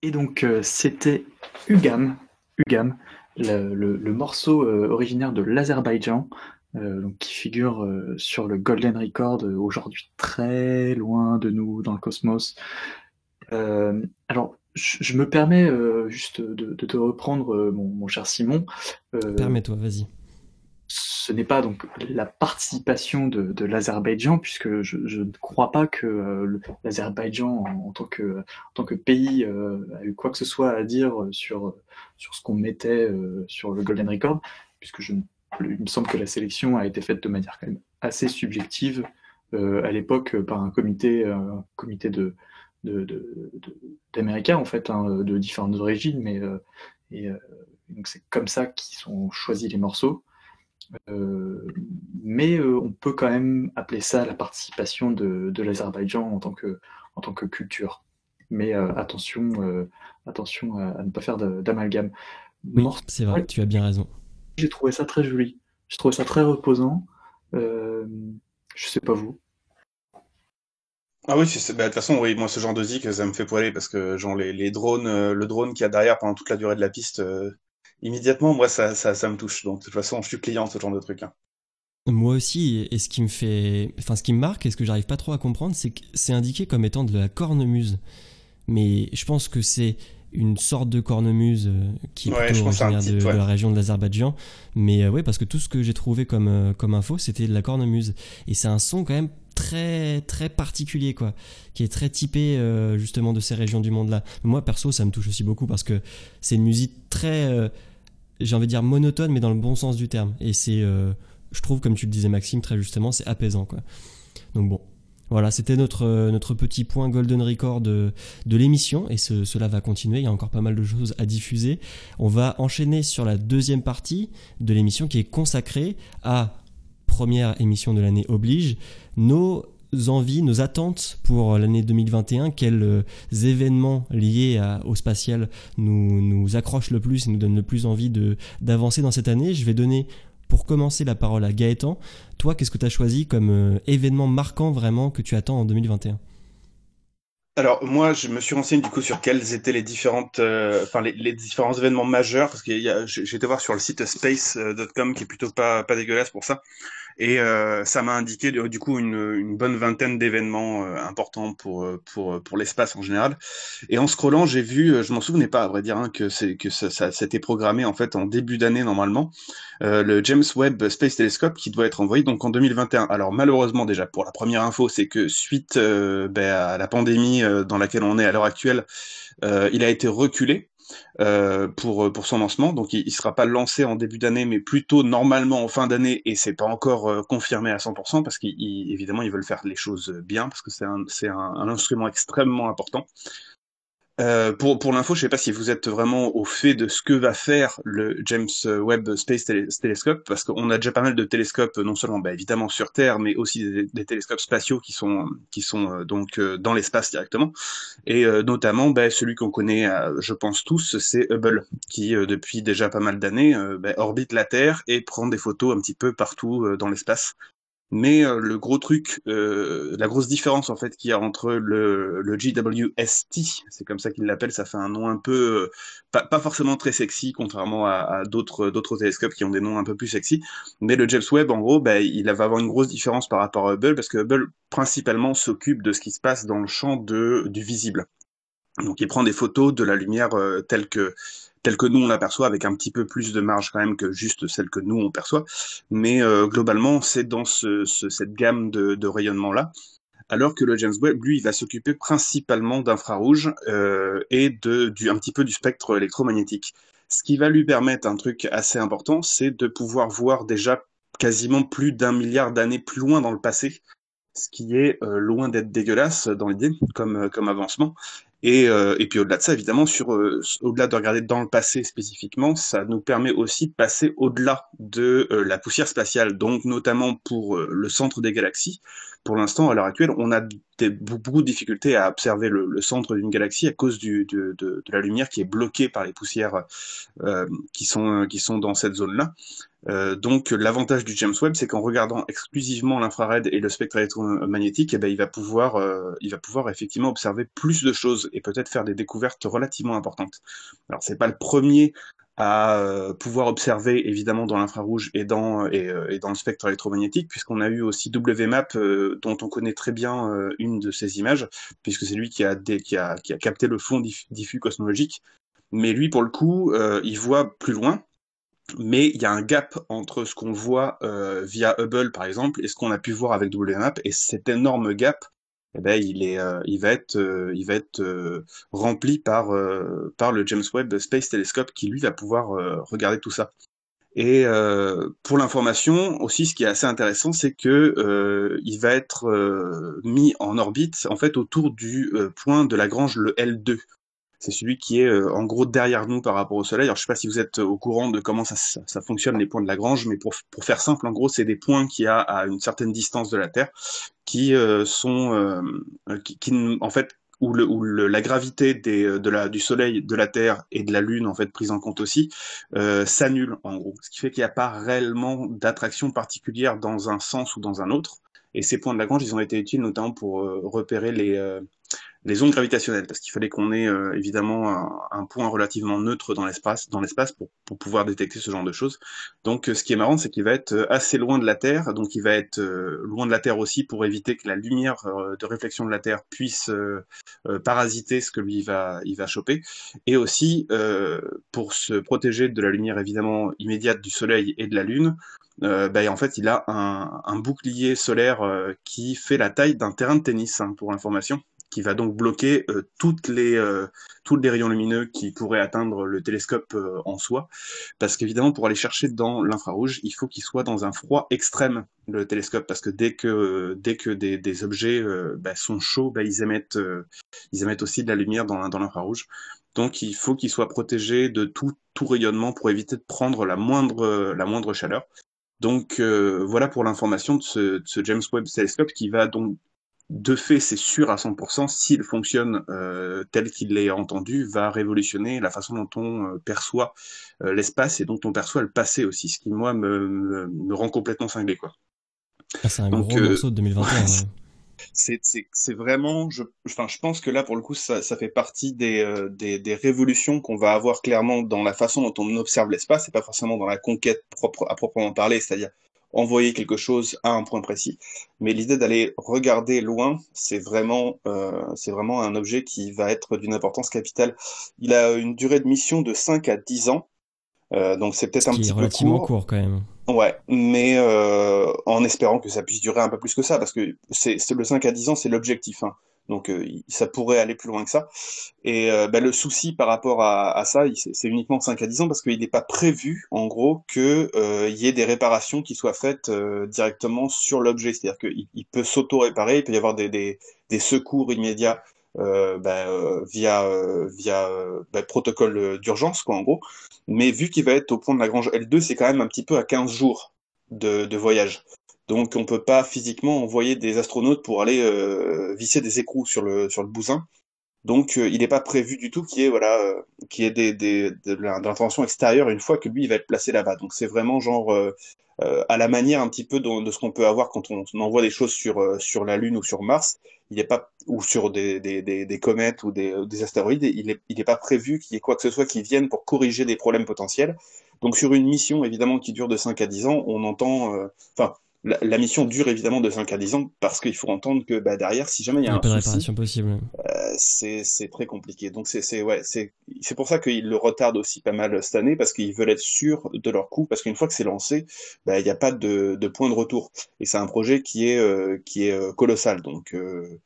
Et donc, c'était Ugam, Ugam le, morceau originaire de l'Azerbaïdjan, qui figure sur le Golden Record, aujourd'hui très loin de nous dans le cosmos. alors, je, me permets juste de, te reprendre, mon, cher Simon. Permets-toi, vas-y ce n'est pas donc la participation de, l'Azerbaïdjan, puisque je, ne crois pas que euh, l'Azerbaïdjan, en, tant que, pays, euh, a eu quoi que ce soit à dire sur, sur ce qu'on mettait euh, sur le Golden Record, puisque je, il me semble que la sélection a été faite de manière quand même assez subjective à l'époque par un comité, comité de, d'Américains, en fait, hein, de différentes origines, mais donc c'est comme ça qu'ils ont choisi les morceaux. Euh, mais euh, on peut quand même appeler ça la participation de, l'Azerbaïdjan en, tant que, en tant que culture. Mais euh, attention, attention à, ne pas faire d'amalgame. Oui, c'est vrai, tu as bien raison. J'ai trouvé ça très joli. J'ai trouvé ça très reposant. je sais pas vous. Ah oui, bah, de toute façon, oui, moi ce genre de zik, ça me fait poiler parce que genre les, les drones, le drone qui y a derrière pendant toute la durée de la piste, immédiatement, moi, ça, ça, me touche. Donc, de toute façon, je suis client de ce genre de truc. Hein. Moi aussi, et ce qui me fait, enfin, ce qui me marque et ce que j'arrive pas trop à comprendre, c'est que c'est indiqué comme étant de la cornemuse. Mais je pense que c'est une sorte de cornemuse euh, qui est originaire de, la région de l'Azerbaïdjan. Mais euh, ouais, parce que tout ce que j'ai trouvé comme, euh, comme info, c'était de la cornemuse. Et c'est un son quand même très très particulier quoi qui est très typé justement de ces régions du monde là moi perso ça me touche aussi beaucoup parce que c'est une musique très j'ai envie de dire monotone, mais dans le bon sens du terme. Et c'est, euh, je trouve, comme tu le disais Maxime, très justement, c'est apaisant. Quoi. Donc bon, voilà, c'était notre, euh, notre petit point Golden Record de, l'émission, et cela va continuer, il y a encore pas mal de choses à diffuser. On va enchaîner sur la deuxième partie de l'émission qui est consacrée à première émission de l'année oblige, nos envies, nos attentes pour l'année 2021, quels euh, événements liés au spatial nous, nous accrochent le plus et nous donnent le plus envie d'avancer dans cette année? Je vais donner pour commencer la parole à Gaëtan. Toi, qu'est-ce que tu as choisi comme euh, événement marquant vraiment que tu attends en 2021 alors moi, je me suis renseigné du coup sur quels étaient euh, les, différents événements majeurs parce que j'ai été voir sur le site space.com qui est plutôt pas pas dégueulasse pour ça. Et euh, ça m'a indiqué du coup une, bonne vingtaine d'événements euh, importants pour euh, pour pour l'espace en général. Et en scrollant, j'ai vu, je m'en souvenais pas à vrai dire, hein, que que ça, ça s'était programmé en fait en début d'année normalement, le James Webb Space Telescope qui doit être envoyé donc en 2021. Alors malheureusement déjà pour la première info, c'est que suite ben, à la pandémie dans laquelle on est à l'heure actuelle, il a été reculé. Euh, pour, pour son lancement. Donc il ne sera pas lancé en début d'année, mais plutôt normalement en fin d'année, et c'est pas encore euh, confirmé à 100% parce qu'évidemment ils veulent faire les choses bien parce que c'est un, un, instrument extrêmement important. Euh, pour pour l'info, je sais pas si vous êtes vraiment au fait de ce que va faire le James Webb Space Telescope, parce qu'on a déjà pas mal de télescopes, non seulement bah, évidemment sur Terre, mais aussi des, télescopes spatiaux qui sont qui sont euh, donc euh, dans l'espace directement, et notamment bah, celui qu'on connaît, je pense tous, c'est Hubble, qui depuis déjà pas mal d'années bah, orbite la Terre et prend des photos un petit peu partout dans l'espace. Mais euh, le gros truc, euh, la grosse différence en fait qu'il y a entre le, le GWST, c'est comme ça qu'il l'appelle, ça fait un nom un peu euh, pas, forcément très sexy, contrairement à, à d'autres d'autres télescopes qui ont des noms un peu plus sexy. Mais le James Webb, en gros, bah, il va avoir une grosse différence par rapport à Hubble parce que Hubble principalement s'occupe de ce qui se passe dans le champ de du visible. Donc il prend des photos de la lumière telle que telle que nous on l'aperçoit, avec un petit peu plus de marge quand même que juste celle que nous on perçoit. Mais euh, globalement, c'est dans ce, cette gamme de, de rayonnement-là. Alors que le James Webb, lui, il va s'occuper principalement d'infrarouge euh, et de, du, un petit peu du spectre électromagnétique. Ce qui va lui permettre un truc assez important, c'est de pouvoir voir déjà quasiment plus d'un milliard d'années plus loin dans le passé, ce qui est euh, loin d'être dégueulasse dans l'idée comme, comme avancement. Et, euh, et puis au-delà de ça, évidemment, sur euh, au-delà de regarder dans le passé spécifiquement, ça nous permet aussi de passer au-delà de euh, la poussière spatiale, donc notamment pour le centre des galaxies. Pour l'instant, à l'heure actuelle, on a des, beaucoup de difficultés à observer le, le centre d'une galaxie à cause du, de, de, de, la lumière qui est bloquée par les poussières qui sont qui sont dans cette zone-là. Euh, donc l'avantage du James Webb, c'est qu'en regardant exclusivement l'infrared et le spectre électromagnétique, eh ben, il va pouvoir, euh, il va pouvoir effectivement observer plus de choses et peut-être faire des découvertes relativement importantes. Alors c'est pas le premier à euh, pouvoir observer évidemment dans l'infrarouge et dans et, et, dans le spectre électromagnétique, puisqu'on a eu aussi WMAP dont on connaît très bien une de ces images, puisque c'est lui qui a, qui, a, qui a capté le fond diffus cosmologique. Mais lui, pour le coup, il voit plus loin, mais il y a un gap entre ce qu'on voit euh, via Hubble par exemple et ce qu'on a pu voir avec WMAP et cet énorme gap eh ben, il, est, euh, il va être, euh, il va être rempli par, par le James Webb Space Telescope qui lui va pouvoir regarder tout ça. Et pour l'information aussi, ce qui est assez intéressant, c'est que il va être mis en orbite en fait autour du point de Lagrange, le L2 c'est celui qui est euh, en gros derrière nous par rapport au Soleil. Alors je sais pas si vous êtes au courant de comment ça, fonctionne les points de Lagrange, mais pour, pour faire simple, en gros, c'est des points qui a à une certaine distance de la Terre, qui euh, sont, euh, qui, qui, en fait, où, le, où le, la gravité des, de la, du Soleil, de la Terre et de la Lune, en fait, prise en compte aussi, euh, s'annule en gros. Ce qui fait qu'il n'y a pas réellement d'attraction particulière dans un sens ou dans un autre. Et ces points de Lagrange, ils ont été utiles notamment pour repérer les, les ondes gravitationnelles, parce qu'il fallait qu'on ait euh, évidemment un, point relativement neutre dans l'espace, dans l'espace pour, pouvoir détecter ce genre de choses. Donc, euh, ce qui est marrant, c'est qu'il va être euh, assez loin de la Terre, donc il va être loin de la Terre aussi pour éviter que la lumière de réflexion de la Terre puisse parasiter ce que lui va, il va choper, et aussi pour se protéger de la lumière évidemment immédiate du Soleil et de la Lune. Ben, en fait, il a un, bouclier solaire qui fait la taille d'un terrain de tennis, hein, pour information qui va donc bloquer euh, toutes les, euh, tous les rayons lumineux qui pourraient atteindre le télescope euh, en soi. Parce qu'évidemment, pour aller chercher dans l'infrarouge, il faut qu'il soit dans un froid extrême, le télescope, parce que dès que, dès que des, des objets bah, sont chauds, bah, ils, émettent, ils émettent aussi de la lumière dans, dans l'infrarouge. Donc il faut qu'il soit protégé de tout, tout rayonnement pour éviter de prendre la moindre, la moindre chaleur. Donc voilà pour l'information de ce, de ce, James Webb Telescope qui va donc de fait, c'est sûr à 100%, s'il fonctionne euh, tel qu'il l'est entendu, va révolutionner la façon dont on euh, perçoit euh, l'espace et dont on perçoit le passé aussi, ce qui, moi, me, me, rend complètement cinglé. Quoi. Ah, c'est un gros morceau de 2021. C'est vraiment, je, enfin, je pense que là, pour le coup, ça, ça fait partie des, des, des révolutions qu'on va avoir clairement dans la façon dont on observe l'espace, et pas forcément dans la conquête propre, à proprement parler, c'est-à-dire envoyer quelque chose à un point précis. Mais l'idée d'aller regarder loin, c'est vraiment, euh, c'est vraiment un objet qui va être d'une importance capitale. Il a une durée de mission de 5 à 10 ans. Euh, donc c'est peut-être un petit peu court. court quand même. Ouais, mais euh, en espérant que ça puisse durer un peu plus que ça, parce que c'est le 5 à 10 ans, c'est l'objectif. Hein. Donc euh, ça pourrait aller plus loin que ça. Et euh, bah, le souci par rapport à, ça, c'est uniquement 5 à 10 ans parce qu'il n'est pas prévu, en gros, qu'il euh, y ait des réparations qui soient faites directement sur l'objet. C'est-à-dire qu'il il peut s'auto-réparer, il peut y avoir des, secours immédiats bah, via, via bah, protocole d'urgence, quoi, en gros. Mais vu qu'il va être au point de la grange L2, c'est quand même un petit peu à 15 jours de voyage. Donc on peut pas physiquement envoyer des astronautes pour aller euh, visser des écrous sur le sur le bousin. Donc euh, il n'est pas prévu du tout qu'il y ait voilà euh, qu'il y ait des, des, de l'intervention extérieure une fois que lui il va être placé là-bas. Donc c'est vraiment genre à la manière un petit peu de, de ce qu'on peut avoir quand on, envoie des choses sur sur la Lune ou sur Mars. Il n'est pas ou sur des, des, des, des comètes ou des, des astéroïdes. Il n'est il est pas prévu qu'il y ait quoi que ce soit qui vienne pour corriger des problèmes potentiels. Donc sur une mission évidemment qui dure de 5 à 10 ans, on entend enfin la, mission dure évidemment de 5 à 10 ans parce qu'il faut entendre que bah, derrière, si jamais il y a, un pas souci, possible. Euh, c'est très compliqué. Donc c'est ouais, c'est pour ça qu'ils le retardent aussi pas mal cette année parce qu'ils veulent être sûrs de leur coup parce qu'une fois que c'est lancé, bah, il n'y a pas de, de, point de retour et c'est un projet qui est euh, qui est euh, colossal. Donc euh,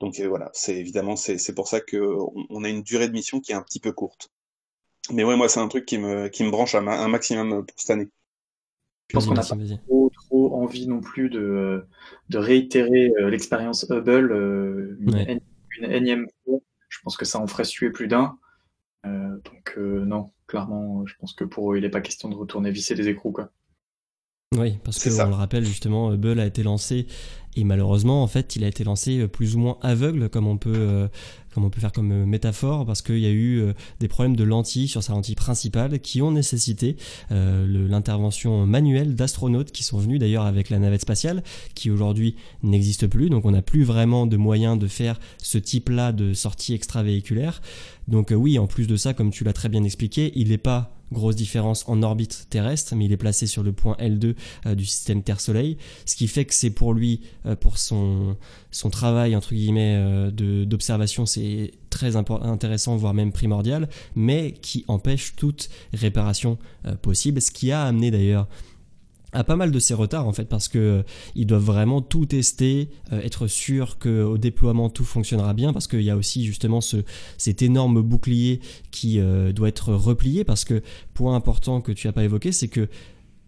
donc voilà, c'est évidemment c'est pour ça que on, a une durée de mission qui est un petit peu courte. Mais ouais, moi c'est un truc qui me qui me branche un, un maximum pour cette année. Je pense qu'on n'a pas envie non plus de, de réitérer euh, l'expérience Hubble euh, une, énième fois. Je pense que ça en ferait suer plus d'un. Euh, donc non, clairement, je pense que pour eux, il n'est pas question de retourner visser des écrous. Quoi. Oui, parce que on le rappelle justement, Hubble a été lancé et malheureusement, en fait, il a été lancé euh, plus ou moins aveugle, comme on peut, euh, comme on peut faire comme euh, métaphore, parce qu'il y a eu des problèmes de lentilles sur sa lentille principale qui ont nécessité l'intervention manuelle d'astronautes qui sont venus d'ailleurs avec la navette spatiale, qui aujourd'hui n'existe plus. Donc on n'a plus vraiment de moyens de faire ce type-là de sortie extravéhiculaire. Donc oui, en plus de ça, comme tu l'as très bien expliqué, il n'est pas grosse différence en orbite terrestre, mais il est placé sur le point L2 euh, du système Terre-Soleil, ce qui fait que c'est pour lui, euh, pour son, travail euh, d'observation, c'est très intéressant, voire même primordial, mais qui empêche toute réparation possible, ce qui a amené d'ailleurs a pas mal de ces retards en fait parce que euh, ils doivent vraiment tout tester, euh, être sûr qu'au déploiement tout fonctionnera bien parce qu'il y a aussi justement ce, cet énorme bouclier qui euh, doit être replié parce que point important que tu n'as pas évoqué c'est que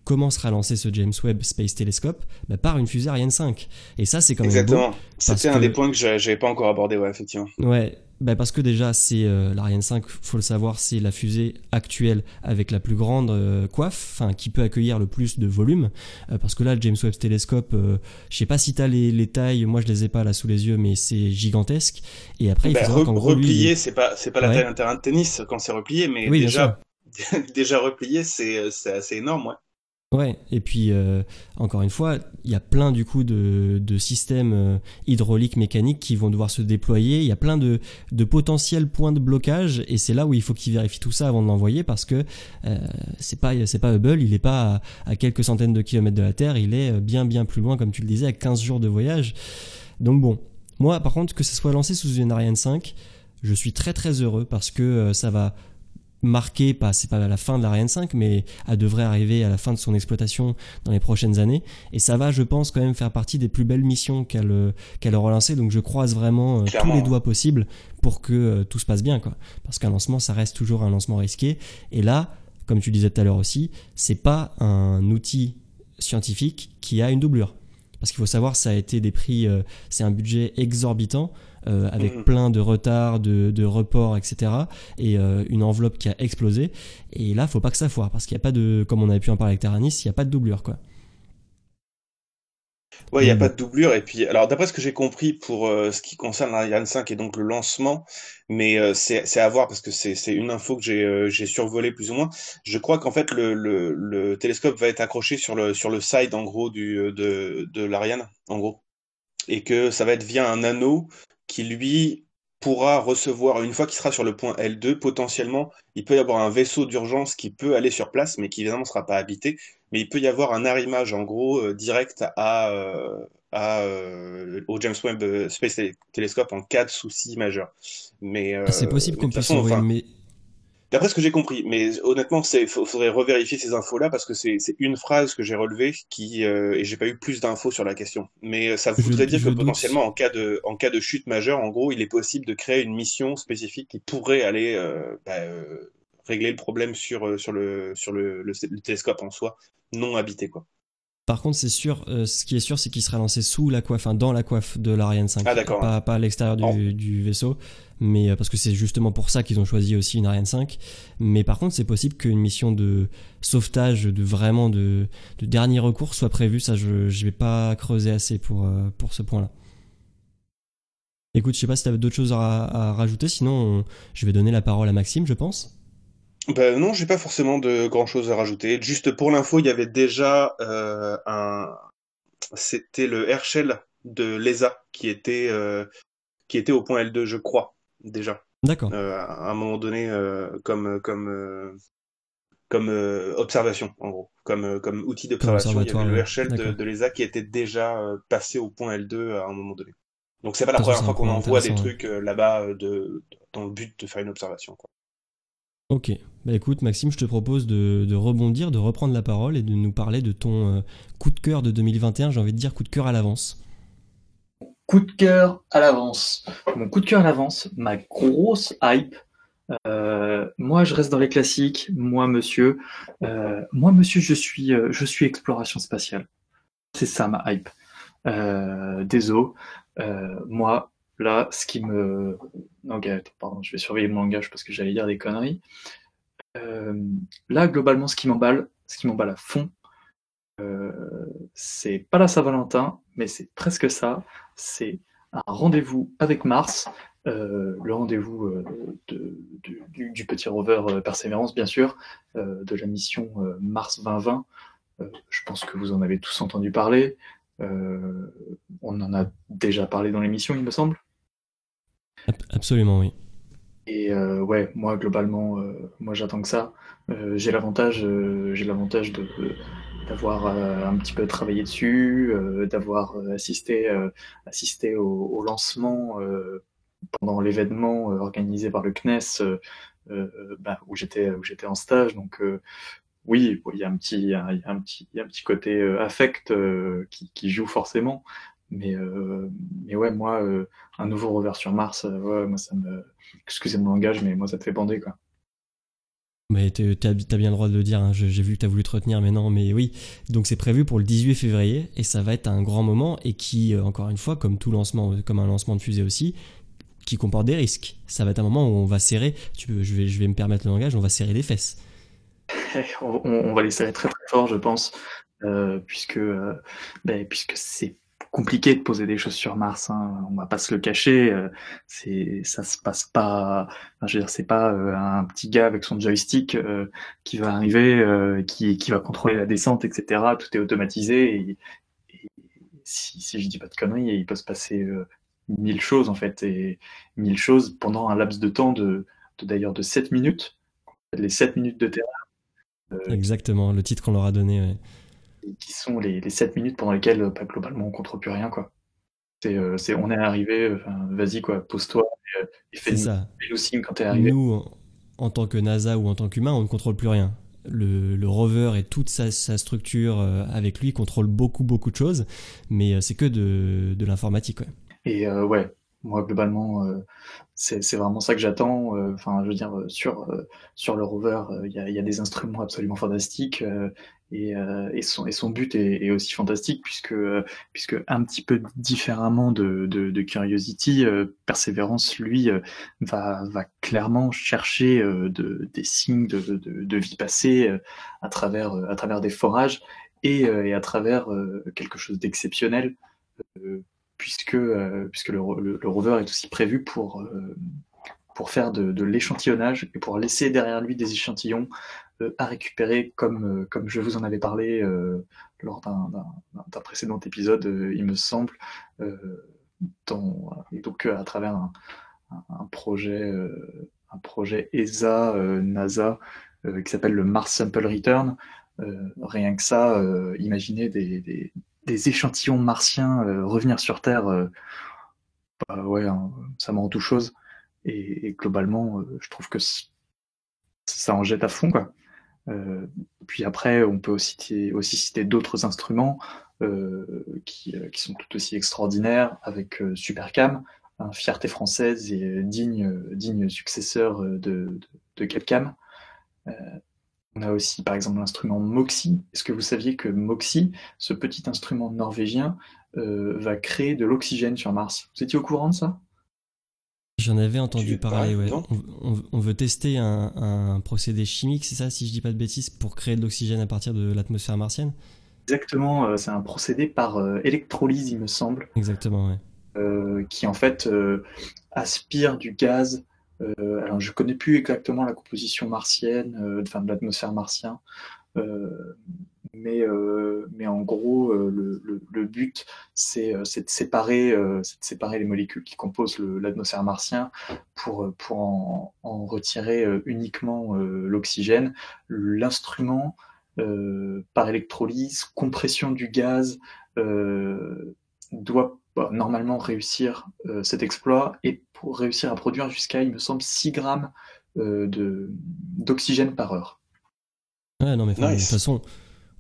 comment sera lancé ce James Webb Space Telescope? Bah, Par une fusée Ariane 5. Et ça, c'est quand même Exactement. C'était un des points que j'avais pas encore abordé, ouais, effectivement. Ouais, bah parce que déjà, c'est euh, l'Ariane 5, faut le savoir, c'est la fusée actuelle avec la plus grande euh, coiffe, enfin qui peut accueillir le plus de volume. Euh, parce que là, le James Webb Telescope, je sais pas si t'as les, les tailles, moi je les ai pas là sous les yeux, mais c'est gigantesque. Et après, il bah, faut re replié, c'est pas c'est pas la taille d'un terrain de tennis quand c'est replié, mais déjà déjà replié, c'est c'est assez énorme, ouais. Ouais, et puis euh, encore une fois, il y a plein du coup de, de systèmes euh, hydrauliques, mécaniques qui vont devoir se déployer. Il y a plein de, potentiels points de blocage, et c'est là où il faut qu'ils vérifient tout ça avant de l'envoyer parce que euh, c'est pas c'est pas Hubble, il est pas à, quelques centaines de kilomètres de la Terre, il est bien bien plus loin, comme tu le disais, à 15 jours de voyage. Donc bon, moi par contre que ce soit lancé sous une Ariane 5, je suis très très heureux parce que ça va marqué, pas, c'est pas à la fin de l'Ariane 5, mais elle devrait arriver à la fin de son exploitation dans les prochaines années. Et ça va, je pense, quand même faire partie des plus belles missions qu'elle euh, qu'elle aura lancées. Donc je croise vraiment euh, tous les doigts possibles pour que euh, tout se passe bien, quoi. Parce qu'un lancement, ça reste toujours un lancement risqué. Et là, comme tu disais tout à l'heure aussi, c'est pas un outil scientifique qui a une doublure. Parce qu'il faut savoir, ça a été des prix, c'est un budget exorbitant. Euh, avec mm. plein de retards, de, de reports, etc. Et euh, une enveloppe qui a explosé. Et là, faut pas que ça foire, parce qu'il n'y a pas de, comme on avait pu en parler avec Taranis, il n'y a pas de doublure, quoi. Ouais, il n'y a pas de doublure. Et puis, alors, d'après ce que j'ai compris pour euh, ce qui concerne l'Ariane 5 et donc le lancement, mais c'est à voir parce que c'est une info que j'ai survolée plus ou moins. Je crois qu'en fait, le, le, le, télescope va être accroché sur le, sur le side, en gros, du, de, de l'Ariane, en gros. Et que ça va être via un anneau qui lui pourra recevoir, une fois qu'il sera sur le point L2, potentiellement, il peut y avoir un vaisseau d'urgence qui peut aller sur place, mais qui évidemment ne sera pas habité, mais il peut y avoir un arrimage, en gros, euh, direct à, euh, à euh, au James Webb Space Telescope en cas de souci majeur. Mais c'est possible qu'on puisse envoyer, D'après ce que j'ai compris, mais honnêtement, il faudrait revérifier ces infos-là parce que c'est une phrase que j'ai relevée qui euh, et j'ai pas eu plus d'infos sur la question. Mais euh, ça voudrait dire que potentiellement, en cas de en cas de chute majeure, en gros, il est possible de créer une mission spécifique qui pourrait aller euh, bah, euh, régler le problème sur sur le sur le, le, le, télescope en soi non habité, quoi. Par contre, c'est sûr, euh, ce qui est sûr, c'est qu'il sera lancé sous la coiffe, enfin dans la coiffe de l'Ariane 5. Ah, d'accord. Pas, pas, à l'extérieur du, du, vaisseau, mais euh, parce que c'est justement pour ça qu'ils ont choisi aussi une Ariane 5. Mais par contre, c'est possible qu'une mission de sauvetage, de vraiment de, de, dernier recours soit prévue. Ça, je ne vais pas creuser assez pour, euh, pour ce point-là. Écoute, je sais pas si tu avais d'autres choses à, à rajouter, sinon je vais donner la parole à Maxime, je pense. Ben non, j'ai pas forcément de grand chose à rajouter. Juste pour l'info, il y avait déjà euh, un. C'était le Herschel de l'ESA qui était euh, qui était au point L2, je crois déjà. D'accord. Euh, à un moment donné, comme comme comme observation en gros, comme comme outil d'observation. Il y avait le Herschel de, de l'ESA qui était déjà passé au point L2 à un moment donné. Donc c'est pas la première fois qu'on envoie des trucs là-bas de, dans le but de faire une observation. Quoi. Ok. Bah écoute, Maxime, je te propose de, rebondir, de reprendre la parole et de nous parler de ton euh, coup de cœur de 2021. J'ai envie de dire coup de cœur à l'avance. Coup de cœur à l'avance. Mon coup de cœur à l'avance, ma grosse hype. Euh, moi, je reste dans les classiques. Moi, monsieur, euh, moi, monsieur, je suis, je suis exploration spatiale. C'est ça ma hype. désolé. moi, Là, ce qui me. pardon, je vais surveiller mon langage parce que j'allais dire des conneries. Euh, là, globalement, ce qui m'emballe, ce qui m'emballe à fond, c'est pas la Saint-Valentin, mais c'est presque ça. C'est un rendez-vous avec Mars, le rendez-vous du, petit rover Persévérance, bien sûr, de la mission Mars 2020. je pense que vous en avez tous entendu parler. on en a déjà parlé dans l'émission, il me semble. Absolument, oui. Et euh, ouais, moi globalement, euh, moi j'attends que ça. Euh, j'ai l'avantage, j'ai l'avantage de, d'avoir un petit peu travaillé dessus, d'avoir assisté, assisté au, lancement pendant l'événement organisé par le CNES bah, où j'étais où j'étais en stage. Donc oui, il y a un petit, a un petit, un petit côté affect qui, qui, joue forcément. Mais, euh, mais ouais, moi, euh, un nouveau rover sur Mars, euh, ouais, moi, ça me. Excusez mon langage, mais moi, ça te fait bander, quoi. Mais t'as as bien le droit de le dire, hein. j'ai vu que t'as voulu te retenir, mais non, mais oui. Donc c'est prévu pour le 18 février, et ça va être un grand moment, et qui, encore une fois, comme tout lancement, comme un lancement de fusée aussi, qui comporte des risques. Ça va être un moment où on va serrer, tu, je, vais, je vais me permettre le langage, on va serrer les fesses. on, on, va les serrer très très fort, je pense, puisque, ben, puisque c'est compliqué de poser des choses sur Mars. Hein. On va pas se le cacher. Euh, c'est, ça se passe pas. je veux dire, c'est pas euh, un petit gars avec son joystick euh, qui va arriver, qui, va contrôler la descente, etc. Tout est automatisé. Et, si, si je dis pas de conneries, il peut se passer mille choses en fait, et mille choses pendant un laps de temps de, d'ailleurs de 7 minutes. Les 7 minutes de terrain. Exactement, le titre qu'on leur a donné qui sont les, les 7 minutes pendant lesquelles, euh, globalement, on contrôle plus rien, quoi. C'est, euh, c'est on est arrivé, euh, vas-y, quoi, pose-toi et, fais nous signe quand t'es arrivé. Nous, en, tant que NASA ou en tant qu'humain, on ne contrôle plus rien. Le, le, rover et toute sa, sa structure avec lui contrôle beaucoup beaucoup de choses, mais c'est que de, de l'informatique. Ouais. Et ouais, moi globalement, c'est vraiment ça que j'attends. Enfin, je veux dire, sur sur le rover, il y a, y, a, des instruments absolument fantastiques. Et, euh, et, son, et, son, but est, est, aussi fantastique puisque, puisque un petit peu différemment de, de, de Curiosity, euh, Perseverance, lui, euh, va, va clairement chercher euh, de, des signes de, de, vie passée à, travers, à travers des forages et, et à travers quelque chose d'exceptionnel puisque, puisque le, le, rover est aussi prévu pour, pour faire de, de l'échantillonnage et pour laisser derrière lui des échantillons euh, à récupérer, comme, euh, comme je vous en avais parlé euh, lors d'un précédent épisode, il me semble, dans, donc à travers un, projet, un projet ESA, NASA, qui s'appelle le Mars Sample Return. rien que ça, imaginez des, des, échantillons martiens revenir sur Terre, bah ouais, hein, ça me rend tout chose. Et, et globalement, je trouve que ça en jette à fond, quoi. Euh, puis après, on peut aussi citer, d'autres instruments euh, qui, euh, qui, sont tout aussi extraordinaires avec Supercam, un fierté française et digne, digne successeur de, de, de Capcam. on a aussi par exemple l'instrument Moxie. Est-ce que vous saviez que Moxie, ce petit instrument norvégien, va créer de l'oxygène sur Mars? Vous étiez au courant de ça? J'en avais entendu parler, ouais. On, veut tester un, procédé chimique, c'est ça, si je dis pas de bêtises, pour créer de l'oxygène à partir de l'atmosphère martienne? Exactement, euh, c'est un procédé par euh, électrolyse, il me semble. Exactement, ouais. Euh, qui en fait aspire du gaz. alors je connais plus exactement la composition martienne, enfin de l'atmosphère martienne, mais, euh, mais en gros, euh, le, le, but, c'est euh, de, séparer, de séparer les molécules qui composent l'atmosphère martien pour, pour en, en retirer uniquement l'oxygène. L'instrument, par électrolyse, compression du gaz, doit bah, normalement réussir cet exploit et pour réussir à produire jusqu'à, il me semble, 6 grammes d'oxygène par heure. Ouais, non, mais de toute façon,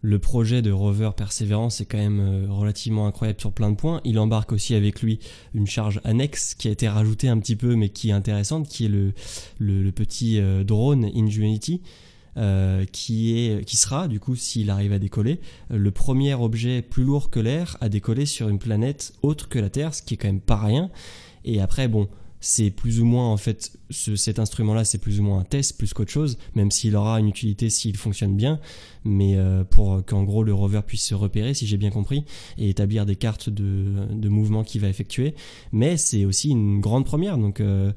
le projet de rover Perseverance est quand même euh, relativement incroyable sur plein de points. Il embarque aussi avec lui une charge annexe qui a été rajoutée un petit peu, mais qui est intéressante, qui est le, petit euh, drone Ingenuity. Euh, qui est qui sera du coup s'il arrive à décoller le premier objet plus lourd que l'air à décoller sur une planète autre que la Terre ce qui est quand même pas rien et après bon c'est plus ou moins en fait cet instrument-là, c'est plus ou moins un test plus qu'autre chose, même s'il aura une utilité s'il fonctionne bien, mais euh, pour qu'en gros le rover puisse se repérer, si j'ai bien compris, et établir des cartes de, de mouvement qu'il va effectuer. Mais c'est aussi une grande première, donc euh,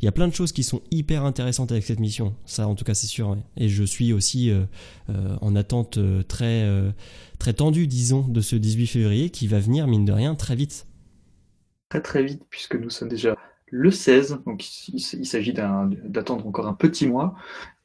il y a plein de choses qui sont hyper intéressantes avec cette mission. Ça, en tout cas, c'est sûr. Et je suis aussi euh, en attente très très tendue, disons, de ce 18 février qui va venir mine de rien très vite. Très très vite, puisque nous sommes déjà le 16. Donc il, s'agit d'attendre encore un petit mois.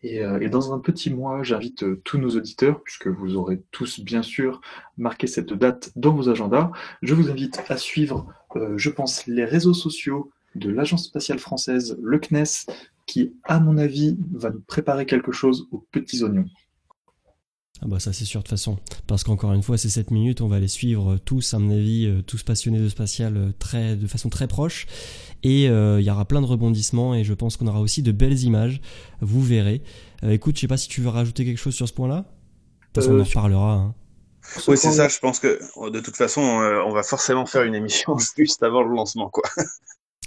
Et, euh, dans un petit mois, j'invite euh, tous nos auditeurs, puisque vous aurez tous bien sûr marqué cette date dans vos agendas. Je vous invite à suivre, euh, je pense, les réseaux sociaux de l'Agence spatiale française, le CNES, qui, à mon avis, va nous préparer quelque chose aux petits oignons. Ah bah ça c'est sûr de toute façon, parce qu'encore une fois ces 7 minutes on va les suivre tous à mon avis, tous passionnés de spatial très, de façon très proche et euh, il y aura plein de rebondissements et je pense qu'on aura aussi de belles images. Vous verrez. Euh, écoute, je sais pas si tu veux rajouter quelque chose sur ce point-là. De toute façon, on en euh, reparlera. Hein. Oui, c'est ça. Je pense que de toute façon, on va forcément faire une émission juste avant le lancement, quoi.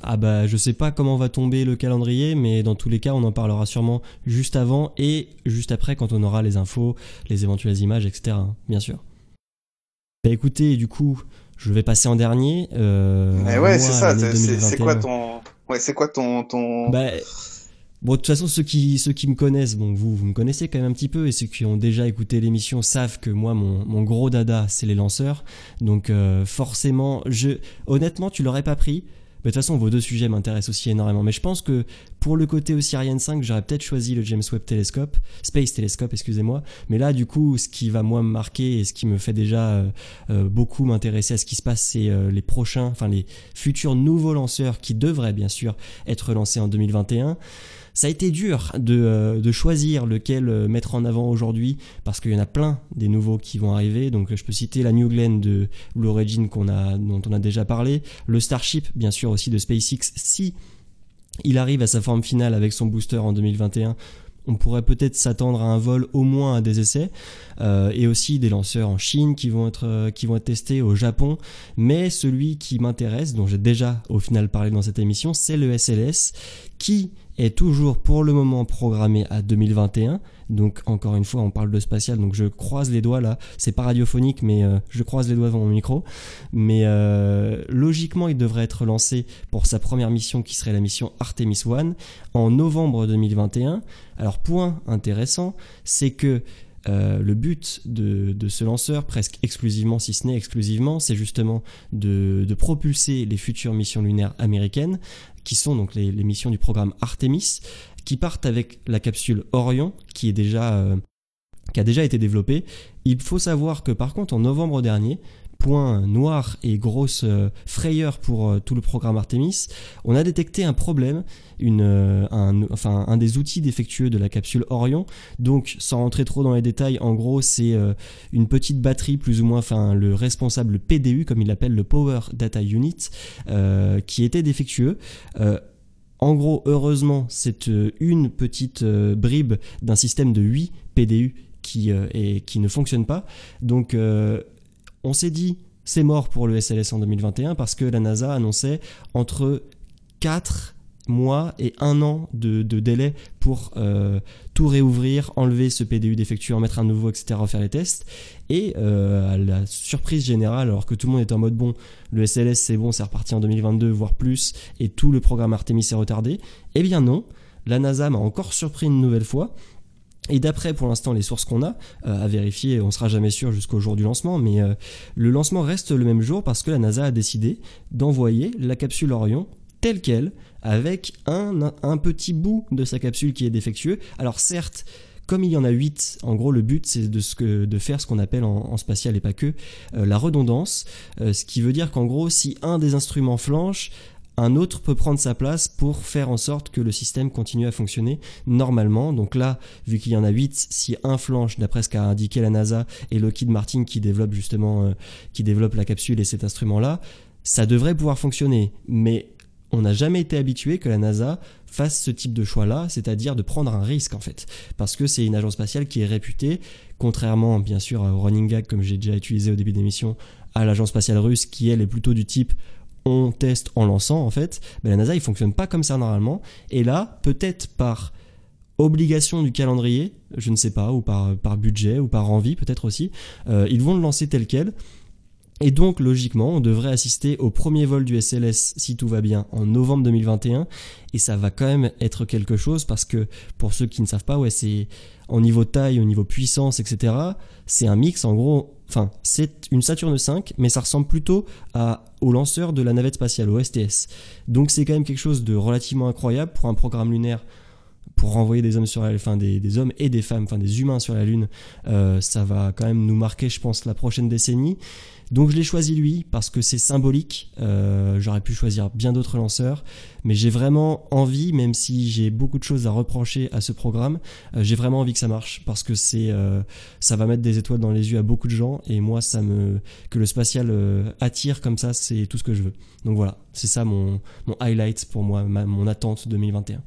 Ah bah je sais pas comment va tomber le calendrier, mais dans tous les cas on en parlera sûrement juste avant et juste après quand on aura les infos, les éventuelles images, etc. Hein, bien sûr. Bah écoutez, du coup, je vais passer en dernier. Euh, ouais, c'est ça. C'est quoi ton, ouais, c'est quoi ton, ton... Bah, bon, de toute façon, ceux qui, ceux qui me connaissent, bon, vous, vous me connaissez quand même un petit peu, et ceux qui ont déjà écouté l'émission savent que moi, mon, mon gros dada, c'est les lanceurs. Donc, euh, forcément, je, honnêtement, tu l'aurais pas pris de toute façon, vos deux sujets m'intéressent aussi énormément. Mais je pense que pour le côté aussi Ariane 5, j'aurais peut-être choisi le James Webb Telescope, Space Telescope, excusez-moi. Mais là, du coup, ce qui va moi me marquer et ce qui me fait déjà euh, euh, beaucoup m'intéresser à ce qui se passe, c'est euh, les prochains, enfin les futurs nouveaux lanceurs qui devraient bien sûr être lancés en 2021. Ça a été dur de, de choisir lequel mettre en avant aujourd'hui parce qu'il y en a plein des nouveaux qui vont arriver. Donc je peux citer la New Glenn de Blue Origin dont on a déjà parlé, le Starship bien sûr aussi de SpaceX. Si il arrive à sa forme finale avec son booster en 2021 on pourrait peut-être s'attendre à un vol au moins à des essais euh, et aussi des lanceurs en Chine qui vont être euh, qui vont être testés au Japon. Mais celui qui m'intéresse dont j'ai déjà au final parlé dans cette émission c'est le SLS qui est toujours pour le moment programmé à 2021. Donc encore une fois, on parle de spatial, donc je croise les doigts là. C'est pas radiophonique, mais euh, je croise les doigts devant mon micro. Mais euh, logiquement, il devrait être lancé pour sa première mission, qui serait la mission Artemis 1, en novembre 2021. Alors point intéressant, c'est que euh, le but de, ce lanceur, presque exclusivement, si ce n'est exclusivement, c'est justement de, propulser les futures missions lunaires américaines, qui sont donc les, missions du programme Artemis, qui partent avec la capsule Orion, euh, qui a déjà été développée. Il faut savoir que par contre en novembre dernier, point noir et grosse euh, frayeur pour euh, tout le programme Artemis, on a détecté un problème, euh, un des outils défectueux de la capsule Orion. Donc, sans rentrer trop dans les détails, en gros, c'est une petite batterie, plus ou moins, enfin, le responsable PDU, comme il l'appelle, le Power Data Unit, qui était défectueux. En gros, heureusement, c'est une petite bribe d'un système de 8 PDU qui, qui ne fonctionne pas. Donc, on s'est dit, c'est mort pour le SLS en 2021 parce que la NASA annonçait entre 4 mois et un an de, délai pour euh, tout réouvrir, enlever ce PDU défectueux, en mettre un nouveau, etc., refaire les tests. Et euh, à la surprise générale, alors que tout le monde est en mode bon, le SLS c'est bon, c'est reparti en 2022, voire plus, et tout le programme Artemis est retardé, eh bien non, la NASA m'a encore surpris une nouvelle fois et d'après pour l'instant les sources qu'on a, euh, à vérifier, on sera jamais sûr jusqu'au jour du lancement, mais euh, le lancement reste le même jour parce que la NASA a décidé d'envoyer la capsule Orion telle qu'elle, avec un, petit bout de sa capsule qui est défectueux. Alors certes, comme il y en a 8, en gros le but c'est de faire ce qu'on appelle en, spatial et pas que euh, la redondance, ce qui veut dire qu'en gros si un des instruments flanche, un autre peut prendre sa place pour faire en sorte que le système continue à fonctionner normalement. Donc là, vu qu'il y en a 8, si un flanche, d'après ce qu'a indiqué la NASA et Lockheed Martin qui développe justement, euh, qui développe la capsule et cet instrument-là, ça devrait pouvoir fonctionner. Mais on n'a jamais été habitué que la NASA fasse ce type de choix-là, c'est-à-dire de prendre un risque en fait, parce que c'est une agence spatiale qui est réputée, contrairement bien sûr au running gag comme j'ai déjà utilisé au début d'émission, à l'agence spatiale russe qui elle est plutôt du type on teste en lançant en fait, ben, la NASA il fonctionne pas comme ça normalement. Et là, peut-être par obligation du calendrier, je ne sais pas, ou par, budget, ou par envie peut-être aussi, euh, ils vont le lancer tel quel. Et donc, logiquement, on devrait assister au premier vol du SLS, si tout va bien, en novembre 2021. Et ça va quand même être quelque chose parce que, pour ceux qui ne savent pas, ouais, c'est au niveau taille, au niveau puissance, etc. C'est un mix, en gros, enfin, c'est une Saturne 5, mais ça ressemble plutôt à, au lanceur de la navette spatiale, au STS. Donc, c'est quand même quelque chose de relativement incroyable pour un programme lunaire pour renvoyer des hommes sur la, enfin des, hommes et des femmes, des humains sur la Lune, euh, ça va quand même nous marquer, je pense, la prochaine décennie. Donc je l'ai choisi lui parce que c'est symbolique. Euh, J'aurais pu choisir bien d'autres lanceurs, mais j'ai vraiment envie, même si j'ai beaucoup de choses à reprocher à ce programme, euh, j'ai vraiment envie que ça marche parce que c'est, euh, ça va mettre des étoiles dans les yeux à beaucoup de gens et moi ça me, que le spatial euh, attire comme ça, c'est tout ce que je veux. Donc voilà, c'est ça mon, mon highlight pour moi, ma, mon attente 2021.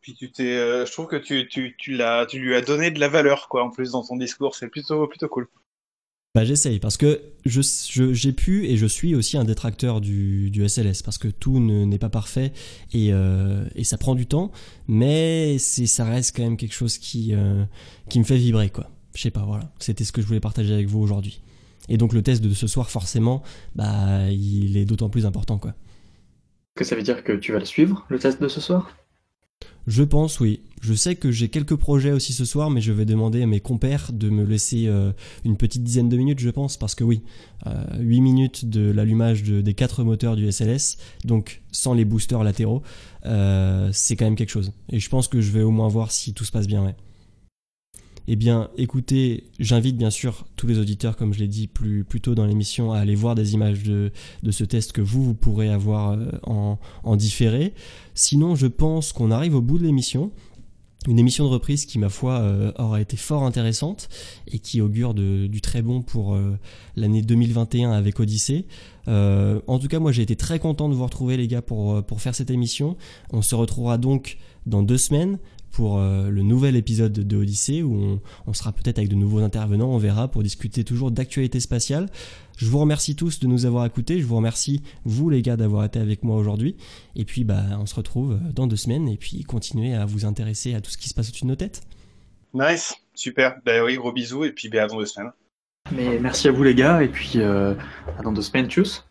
Puis tu t'es, euh, je trouve que tu, tu, tu, tu lui as donné de la valeur quoi en plus dans ton discours, c'est plutôt, plutôt cool. Bah, j'essaye parce que je, j'ai pu et je suis aussi un détracteur du, du SLS parce que tout n'est pas parfait et, euh, et, ça prend du temps, mais ça reste quand même quelque chose qui, euh, qui me fait vibrer quoi. Je sais pas, voilà. C'était ce que je voulais partager avec vous aujourd'hui. Et donc le test de ce soir, forcément, bah, il est d'autant plus important quoi. Que ça veut dire que tu vas le suivre, le test de ce soir? Je pense, oui. Je sais que j'ai quelques projets aussi ce soir, mais je vais demander à mes compères de me laisser euh, une petite dizaine de minutes, je pense, parce que oui, euh, 8 minutes de l'allumage de, des quatre moteurs du SLS, donc sans les boosters latéraux, euh, c'est quand même quelque chose. Et je pense que je vais au moins voir si tout se passe bien, ouais. Eh bien, écoutez, j'invite bien sûr tous les auditeurs, comme je l'ai dit plus, tôt dans l'émission, à aller voir des images de, de ce test que vous, vous pourrez avoir euh, en, différé. Sinon, je pense qu'on arrive au bout de l'émission une émission de reprise qui, ma foi, euh, aura été fort intéressante et qui augure de, du très bon pour euh, l'année 2021 avec Odyssée. En tout cas, moi, j'ai été très content de vous retrouver, les gars, pour, pour faire cette émission. On se retrouvera donc dans deux semaines pour euh, le nouvel épisode de Odyssée où on, on sera peut-être avec de nouveaux intervenants, on verra, pour discuter toujours d'actualité spatiale. Je vous remercie tous de nous avoir écoutés, je vous remercie vous les gars d'avoir été avec moi aujourd'hui, et puis bah on se retrouve dans deux semaines, et puis continuez à vous intéresser à tout ce qui se passe au-dessus de nos têtes. Nice, super, bah oui, gros bisous, et puis bah, à dans deux semaines. Mais merci à vous les gars, et puis euh, à dans deux semaines, tchuss